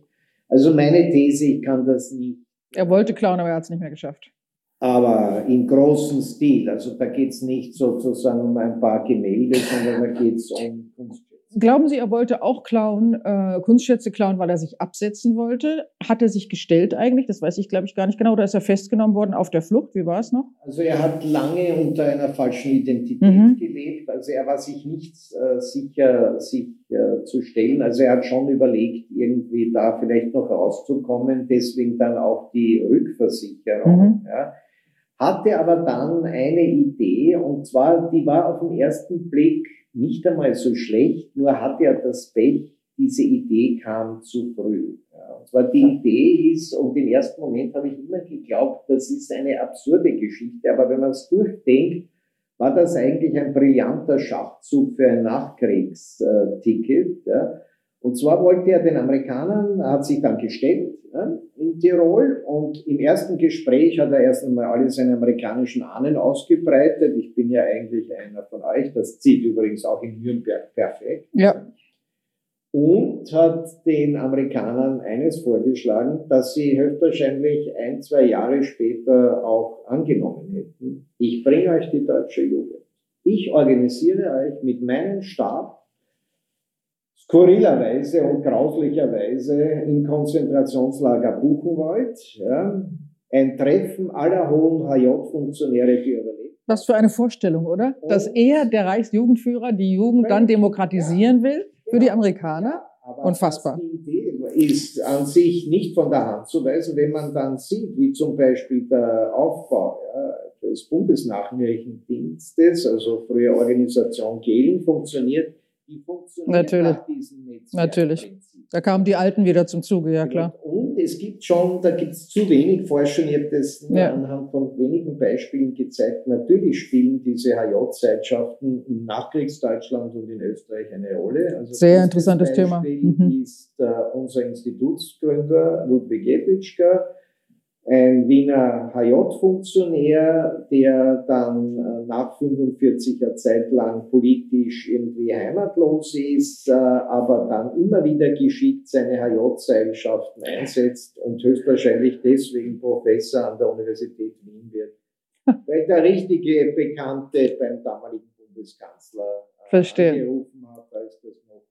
Also meine These, ich kann das nicht. Er wollte klauen, aber er hat es nicht mehr geschafft. Aber im großen Stil. Also da geht es nicht sozusagen um ein paar Gemälde, sondern da geht es um Kunst. Glauben Sie, er wollte auch klauen, äh, Kunstschätze klauen, weil er sich absetzen wollte? Hat er sich gestellt eigentlich? Das weiß ich, glaube ich, gar nicht genau. Oder ist er festgenommen worden auf der Flucht? Wie war es noch? Also er hat lange unter einer falschen Identität mhm. gelebt. Also er war sich nicht äh, sicher, sich äh, zu stellen. Also er hat schon überlegt, irgendwie da vielleicht noch rauszukommen. Deswegen dann auch die Rückversicherung. Mhm. Ja hatte aber dann eine Idee und zwar, die war auf den ersten Blick nicht einmal so schlecht, nur hatte er das Pech, diese Idee kam zu früh. Ja, und zwar die Idee ist, und im ersten Moment habe ich immer geglaubt, das ist eine absurde Geschichte, aber wenn man es durchdenkt, war das eigentlich ein brillanter Schachzug für ein Nachkriegsticket. Ja. Und zwar wollte er den Amerikanern, hat sich dann gestellt ja, in Tirol und im ersten Gespräch hat er erst einmal alle seine amerikanischen Ahnen ausgebreitet. Ich bin ja eigentlich einer von euch, das zieht übrigens auch in Nürnberg perfekt. Ja. Und hat den Amerikanern eines vorgeschlagen, dass sie höchstwahrscheinlich ein, zwei Jahre später auch angenommen hätten. Ich bringe euch die deutsche Jugend. Ich organisiere euch mit meinem Stab skurrilerweise und grauslicherweise im Konzentrationslager Buchenwald. Ja, ein Treffen aller hohen HJ-Funktionäre, die überlebt. Was für eine Vorstellung, oder? Und Dass er, der Reichsjugendführer, die Jugend dann demokratisieren ja, will für die Amerikaner? Ja, Unfassbar. Die Idee ist an sich nicht von der Hand zu weisen, wenn man dann sieht, wie zum Beispiel der Aufbau ja, des Bundesnachrichtendienstes, also früher Organisation Gehlen, funktioniert die funktioniert Natürlich. nach diesem Netzwerk. Natürlich. Da kamen die Alten wieder zum Zuge, ja klar. Und es gibt schon, da gibt es zu wenig Forschung, ich habe das ja. anhand von wenigen Beispielen gezeigt. Natürlich spielen diese HJ-Zeitschaften in Nachkriegsdeutschland und in Österreich eine Rolle. Also Sehr interessantes Beispiel Thema. Mhm. ist äh, unser Institutsgründer Ludwig Epitschka, ein Wiener HJ-Funktionär, der dann äh, nach 45 Jahr Zeit lang politisch irgendwie heimatlos ist, äh, aber dann immer wieder geschickt seine HJ-Seilschaften einsetzt und höchstwahrscheinlich deswegen Professor an der Universität Wien wird. Weil der richtige Bekannte beim damaligen Bundeskanzler äh, Verstehe. angerufen hat, als das noch.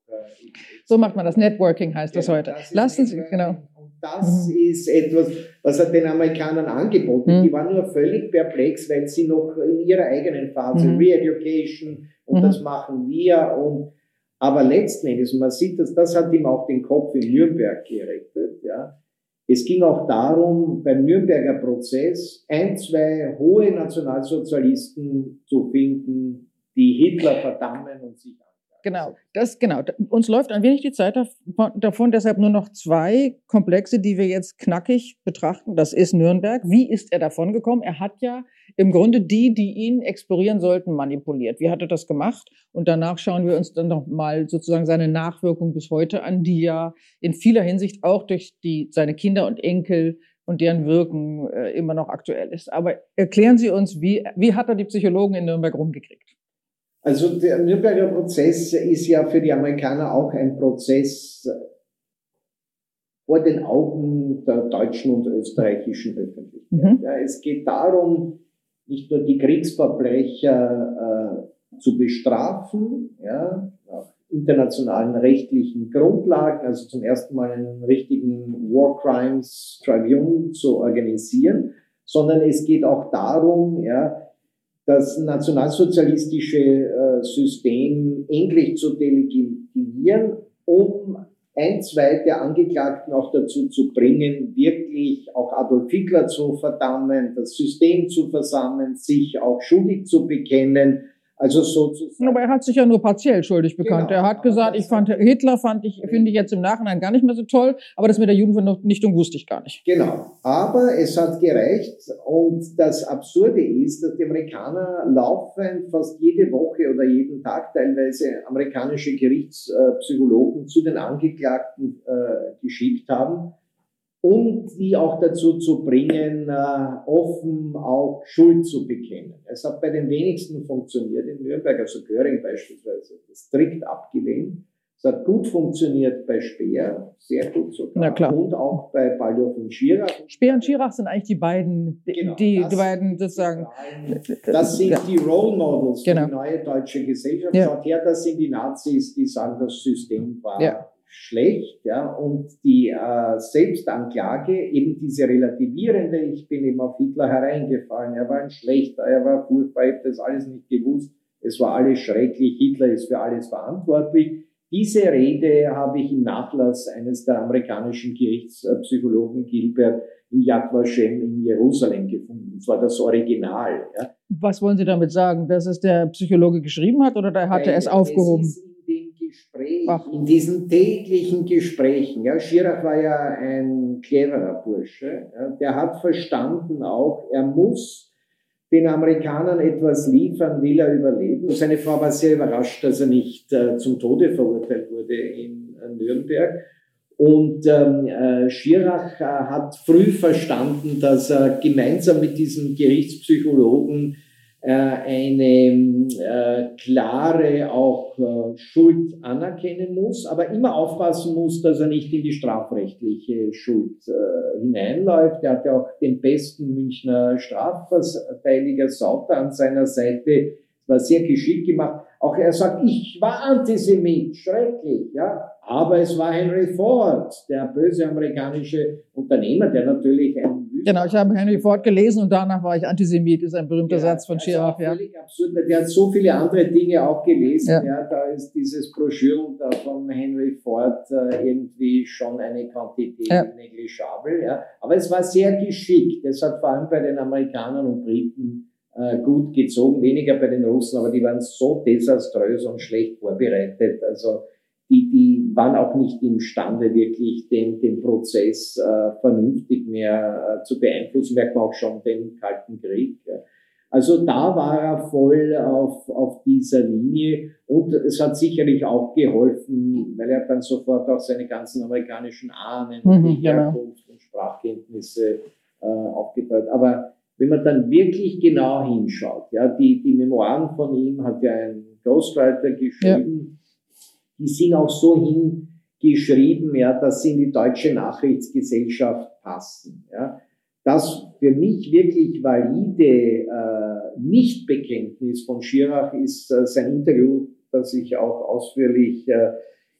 so macht man das. Networking heißt das heute. Lassen Sie, genau das mhm. ist etwas, was er den Amerikanern angeboten. Mhm. Die waren nur völlig perplex, weil sie noch in ihrer eigenen Phase mhm. Re-Education und mhm. das machen wir und aber letzten Endes, man sieht das, das hat ihm auch den Kopf in Nürnberg gerettet, ja. Es ging auch darum, beim Nürnberger Prozess ein, zwei hohe Nationalsozialisten zu finden, die Hitler verdammen und sich Genau, das genau. Uns läuft ein wenig die Zeit davon, deshalb nur noch zwei Komplexe, die wir jetzt knackig betrachten. Das ist Nürnberg. Wie ist er davon gekommen? Er hat ja im Grunde die, die ihn explorieren sollten, manipuliert. Wie hat er das gemacht? Und danach schauen wir uns dann noch mal sozusagen seine Nachwirkung bis heute an, die ja in vieler Hinsicht auch durch die, seine Kinder und Enkel und deren Wirken äh, immer noch aktuell ist. Aber erklären Sie uns, wie, wie hat er die Psychologen in Nürnberg rumgekriegt? Also der Nürnberger Prozess ist ja für die Amerikaner auch ein Prozess vor den Augen der deutschen und österreichischen Öffentlichkeit. Mhm. Ja, es geht darum, nicht nur die Kriegsverbrecher äh, zu bestrafen, ja, nach internationalen rechtlichen Grundlagen, also zum ersten Mal einen richtigen War Crimes Tribunal zu organisieren, sondern es geht auch darum, ja, das nationalsozialistische äh, System endlich zu delegitimieren, um ein, zwei der Angeklagten auch dazu zu bringen, wirklich auch Adolf Hitler zu verdammen, das System zu versammeln, sich auch schuldig zu bekennen also sozusagen. Aber er hat sich ja nur partiell schuldig bekannt. Genau, er hat gesagt, ich fand Hitler fand ich finde ich jetzt im Nachhinein gar nicht mehr so toll, aber das mit der Judenvernichtung wusste ich gar nicht. Genau, aber es hat gereicht und das Absurde ist, dass die Amerikaner laufend fast jede Woche oder jeden Tag teilweise amerikanische Gerichtspsychologen zu den Angeklagten äh, geschickt haben um die auch dazu zu bringen, äh, offen auch Schuld zu bekennen. Es hat bei den wenigsten funktioniert in Nürnberg, also Göring beispielsweise, strikt abgelehnt. Es hat gut funktioniert bei Speer, sehr gut sogar. Na klar. Und auch bei Baldur und Schirach. Speer und Schirach sind eigentlich die beiden, Genau, die, das die beiden sozusagen. Das sind die Role Models für Genau. die neue deutsche Gesellschaft. Ja. Schaut her, das sind die Nazis, die sagen, das System war Ja. Schlecht. Ja, und die äh, Selbstanklage, eben diese relativierende, ich bin eben auf Hitler hereingefallen, er war ein Schlechter, er war furchtbar, ich habe das alles nicht gewusst, es war alles schrecklich, Hitler ist für alles verantwortlich. Diese Rede habe ich im Nachlass eines der amerikanischen Gerichtspsychologen Gilbert in Yad Vashem in Jerusalem gefunden. Das war das Original. Ja. Was wollen Sie damit sagen? Dass es der Psychologe geschrieben hat oder da hat er es aufgehoben? Es Gesprächen, Ach. in diesen täglichen Gesprächen. Ja, Schirach war ja ein cleverer Bursche. Ja, der hat verstanden auch, er muss den Amerikanern etwas liefern, will er überleben. Seine Frau war sehr überrascht, dass er nicht äh, zum Tode verurteilt wurde in äh, Nürnberg. Und ähm, äh, Schirach äh, hat früh verstanden, dass er gemeinsam mit diesem Gerichtspsychologen eine äh, klare auch äh, Schuld anerkennen muss, aber immer aufpassen muss, dass er nicht in die strafrechtliche Schuld äh, hineinläuft. Er hat ja auch den besten Münchner Strafverteidiger Sauter an seiner Seite, war sehr geschickt gemacht. Auch er sagt, ich war Antisemit, schrecklich, ja. Aber es war Henry Ford, der böse amerikanische Unternehmer, der natürlich ein Genau, ich habe Henry Ford gelesen und danach war ich Antisemit, ist ein berühmter Satz von also Schirach. auch Ja. Völlig absurd, weil der hat so viele andere Dinge auch gelesen. Ja. Ja. da ist dieses Broschüren da von Henry Ford äh, irgendwie schon eine Quantität Ja. negligible. Ja. Aber es war sehr geschickt. Es hat vor allem bei den Amerikanern und Briten äh, gut gezogen, weniger bei den Russen, aber die waren so desaströs und schlecht vorbereitet. Also die, die waren auch nicht imstande, wirklich den, den Prozess äh, vernünftig mehr äh, zu beeinflussen, merkt man auch schon den Kalten Krieg. Ja. Also da war er voll auf, auf dieser Linie und es hat sicherlich auch geholfen, weil er dann sofort auch seine ganzen amerikanischen Ahnen und Mhm, die genau. Herkunft und Sprachkenntnisse äh, aufgebaut. Aber wenn man dann wirklich genau hinschaut, ja, die, die Memoiren von ihm hat ja ein Ghostwriter geschrieben, die sind auch so hingeschrieben, ja, dass sie in die deutsche Nachrichtsgesellschaft passen. Ja. Das für mich wirklich valide äh, Nichtbekenntnis von Schirach ist äh, sein Interview, das ich auch ausführlich äh,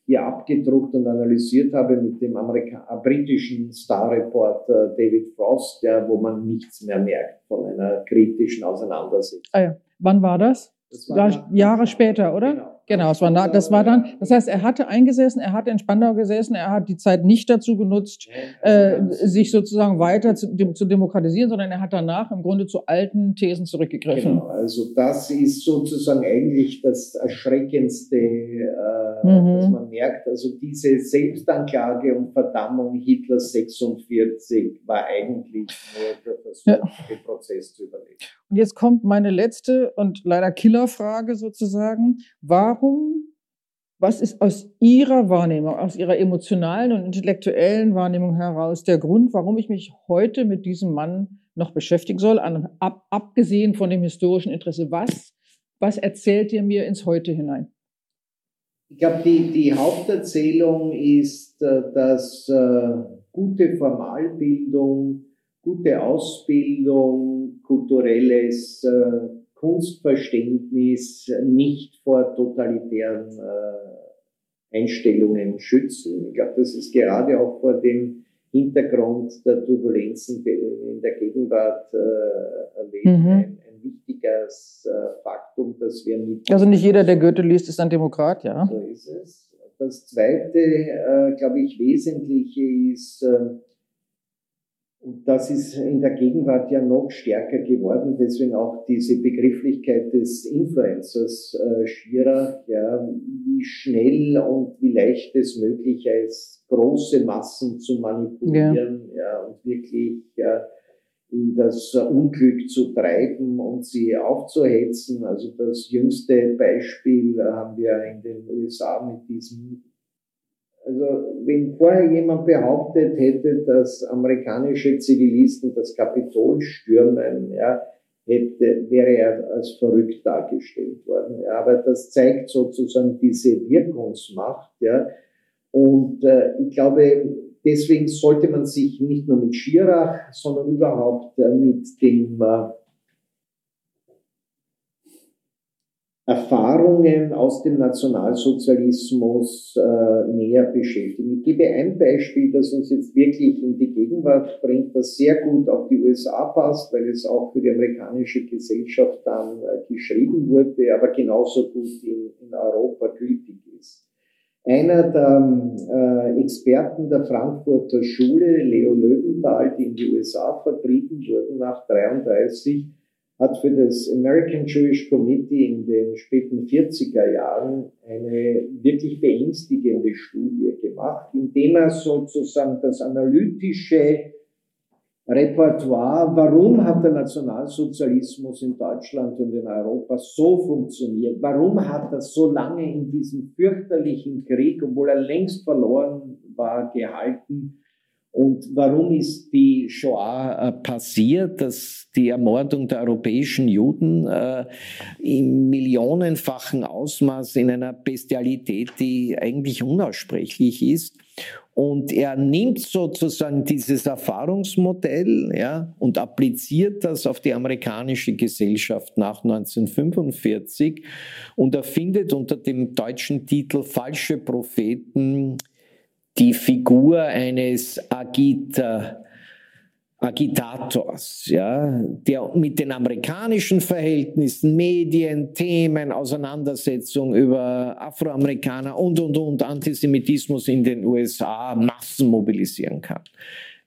hier abgedruckt und analysiert habe mit dem Amerika äh, britischen Star-Reporter David Frost, ja, wo man nichts mehr merkt von einer kritischen Auseinandersetzung. Ah ja. Wann war das? Das War Jahre später, oder? Genau. Genau, es war, das war dann, das heißt, er hatte eingesessen, er hatte in Spandau gesessen, er hat die Zeit nicht dazu genutzt, äh, sich sozusagen weiter zu, dem, zu demokratisieren, sondern er hat danach im Grunde zu alten Thesen zurückgegriffen. Genau, also das ist sozusagen eigentlich das Erschreckendste, äh, Mhm. dass man merkt, also diese Selbstanklage und Verdammung Hitlers 46 war eigentlich nur der Versuch, Ja. den Prozess zu überleben. Und jetzt kommt meine letzte und leider Killerfrage sozusagen. Warum, was ist aus Ihrer Wahrnehmung, aus Ihrer emotionalen und intellektuellen Wahrnehmung heraus der Grund, warum ich mich heute mit diesem Mann noch beschäftigen soll, ab, abgesehen von dem historischen Interesse? Was, was erzählt ihr mir ins Heute hinein? Ich glaube, die, die Haupterzählung ist, äh, dass äh, gute Formalbildung, gute Ausbildung, kulturelles äh, Kunstverständnis nicht vor totalitären äh, Einstellungen schützen. Ich glaube, das ist gerade auch vor dem Hintergrund der Turbulenzen in der Gegenwart äh, erleben, Mhm. ein, ein wichtiges äh, Faktum, das wir mit Also nicht jeder, der Goethe liest, ist ein Demokrat, ja? so ist es. Das zweite, äh, glaube ich, Wesentliche ist, äh, und das ist in der Gegenwart ja noch stärker geworden, deswegen auch diese Begrifflichkeit des Influencers äh, Schirach, ja, wie schnell und wie leicht es möglich ist, große Massen zu manipulieren ja. und wirklich ja, in das Unglück zu treiben und sie aufzuhetzen. Also das jüngste Beispiel haben wir in den USA mit diesem also wenn vorher jemand behauptet hätte, dass amerikanische Zivilisten das Kapitol stürmen, ja, hätte, wäre er als verrückt dargestellt worden. Ja, aber das zeigt sozusagen diese Wirkungsmacht. Ja. Und äh, ich glaube, deswegen sollte man sich nicht nur mit Schirach, sondern überhaupt äh, mit dem äh, Erfahrungen aus dem Nationalsozialismus äh, näher beschäftigen. Ich gebe ein Beispiel, das uns jetzt wirklich in die Gegenwart bringt, das sehr gut auf die USA passt, weil es auch für die amerikanische Gesellschaft dann äh, geschrieben wurde, aber genauso gut in, in Europa gültig ist. Einer der äh, Experten der Frankfurter Schule, Leo Löwenthal, die in die USA vertrieben wurden nach 33, hat für das American Jewish Committee in den späten 40er Jahren eine wirklich beängstigende Studie gemacht, indem er sozusagen das analytische Repertoire, warum hat der Nationalsozialismus in Deutschland und in Europa so funktioniert? Warum hat er so lange in diesem fürchterlichen Krieg, obwohl er längst verloren war, gehalten? Und warum ist die Shoah äh, passiert, dass die Ermordung der europäischen Juden äh, im millionenfachen Ausmaß in einer Bestialität, die eigentlich unaussprechlich ist? Und er nimmt sozusagen dieses Erfahrungsmodell ja, und appliziert das auf die amerikanische Gesellschaft nach 1945 und erfindet unter dem deutschen Titel Falsche Propheten die Figur eines Agita, Agitators, ja, der mit den amerikanischen Verhältnissen, Medien, Themen, Auseinandersetzung über Afroamerikaner und, und, und Antisemitismus in den USA Massen mobilisieren kann.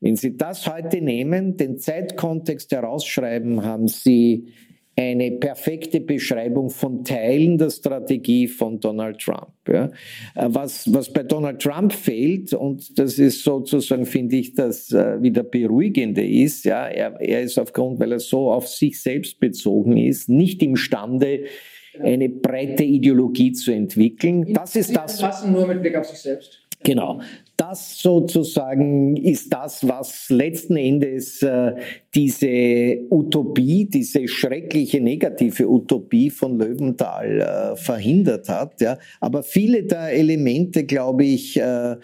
Wenn Sie das heute nehmen, den Zeitkontext herausschreiben, haben Sie eine perfekte Beschreibung von Teilen der Strategie von Donald Trump. Ja. Äh, was, was bei Donald Trump fehlt, und das ist sozusagen, finde ich, das äh, wieder beruhigende ist, ja, er, er ist aufgrund, weil er so auf sich selbst bezogen ist, nicht imstande, eine breite Ideologie zu entwickeln. Das ist das. Nur mit Blick auf sich selbst. Genau. Das sozusagen ist das, was letzten Endes äh, diese Utopie, diese schreckliche negative Utopie von Löwenthal äh, verhindert hat. Ja. Aber viele der Elemente, glaube ich, äh,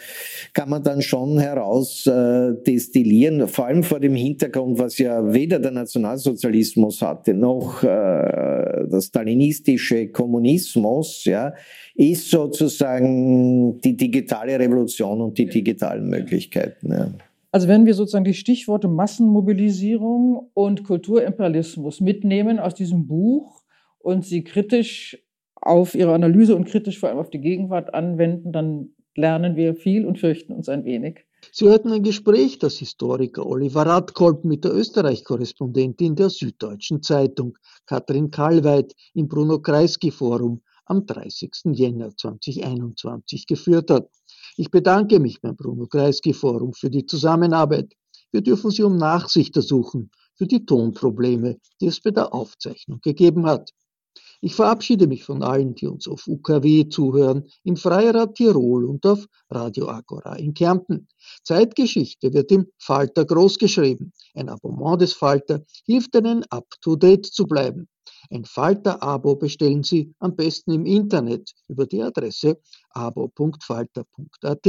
kann man dann schon heraus destillieren, vor allem vor dem Hintergrund, was ja weder der Nationalsozialismus hatte, noch der stalinistische Kommunismus, ja, ist sozusagen die digitale Revolution und die digitalen Möglichkeiten. Ja. Also wenn wir sozusagen die Stichworte Massenmobilisierung und Kulturimperialismus mitnehmen aus diesem Buch und sie kritisch auf ihre Analyse und kritisch vor allem auf die Gegenwart anwenden, dann lernen wir viel und fürchten uns ein wenig. Sie hörten ein Gespräch des Historiker Oliver Radkolb mit der Österreich-Korrespondentin der Süddeutschen Zeitung, Katrin Kalweit, im Bruno-Kreisky-Forum am 30. Jänner 2021 geführt hat. Ich bedanke mich beim Bruno Kreisky Forum für die Zusammenarbeit. Wir dürfen Sie um Nachsicht ersuchen für die Tonprobleme, die es bei der Aufzeichnung gegeben hat. Ich verabschiede mich von allen, die uns auf UKW zuhören, im Freirad Tirol und auf Radio Agora in Kärnten. Zeitgeschichte wird im Falter großgeschrieben. Ein Abonnement des Falter hilft Ihnen, up-to-date zu bleiben. Ein Falter-Abo bestellen Sie am besten im Internet über die Adresse abo.falter.at.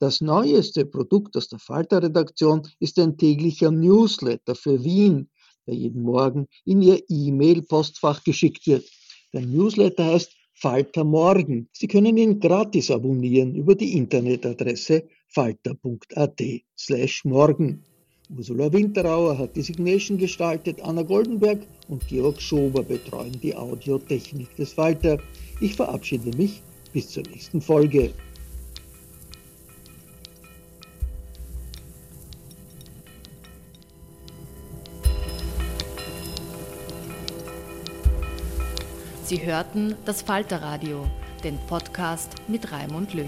Das neueste Produkt aus der Falter-Redaktion ist ein täglicher Newsletter für Wien, der jeden Morgen in Ihr E-Mail-Postfach geschickt wird. Der Newsletter heißt Falter Morgen. Sie können ihn gratis abonnieren über die Internetadresse falter.at slash morgen. Ursula Winterauer hat die Signation gestaltet, Anna Goldenberg und Georg Schober betreuen die Audiotechnik des Falter. Ich verabschiede mich bis zur nächsten Folge. Sie hörten das Falterradio, den Podcast mit Raimund Löw.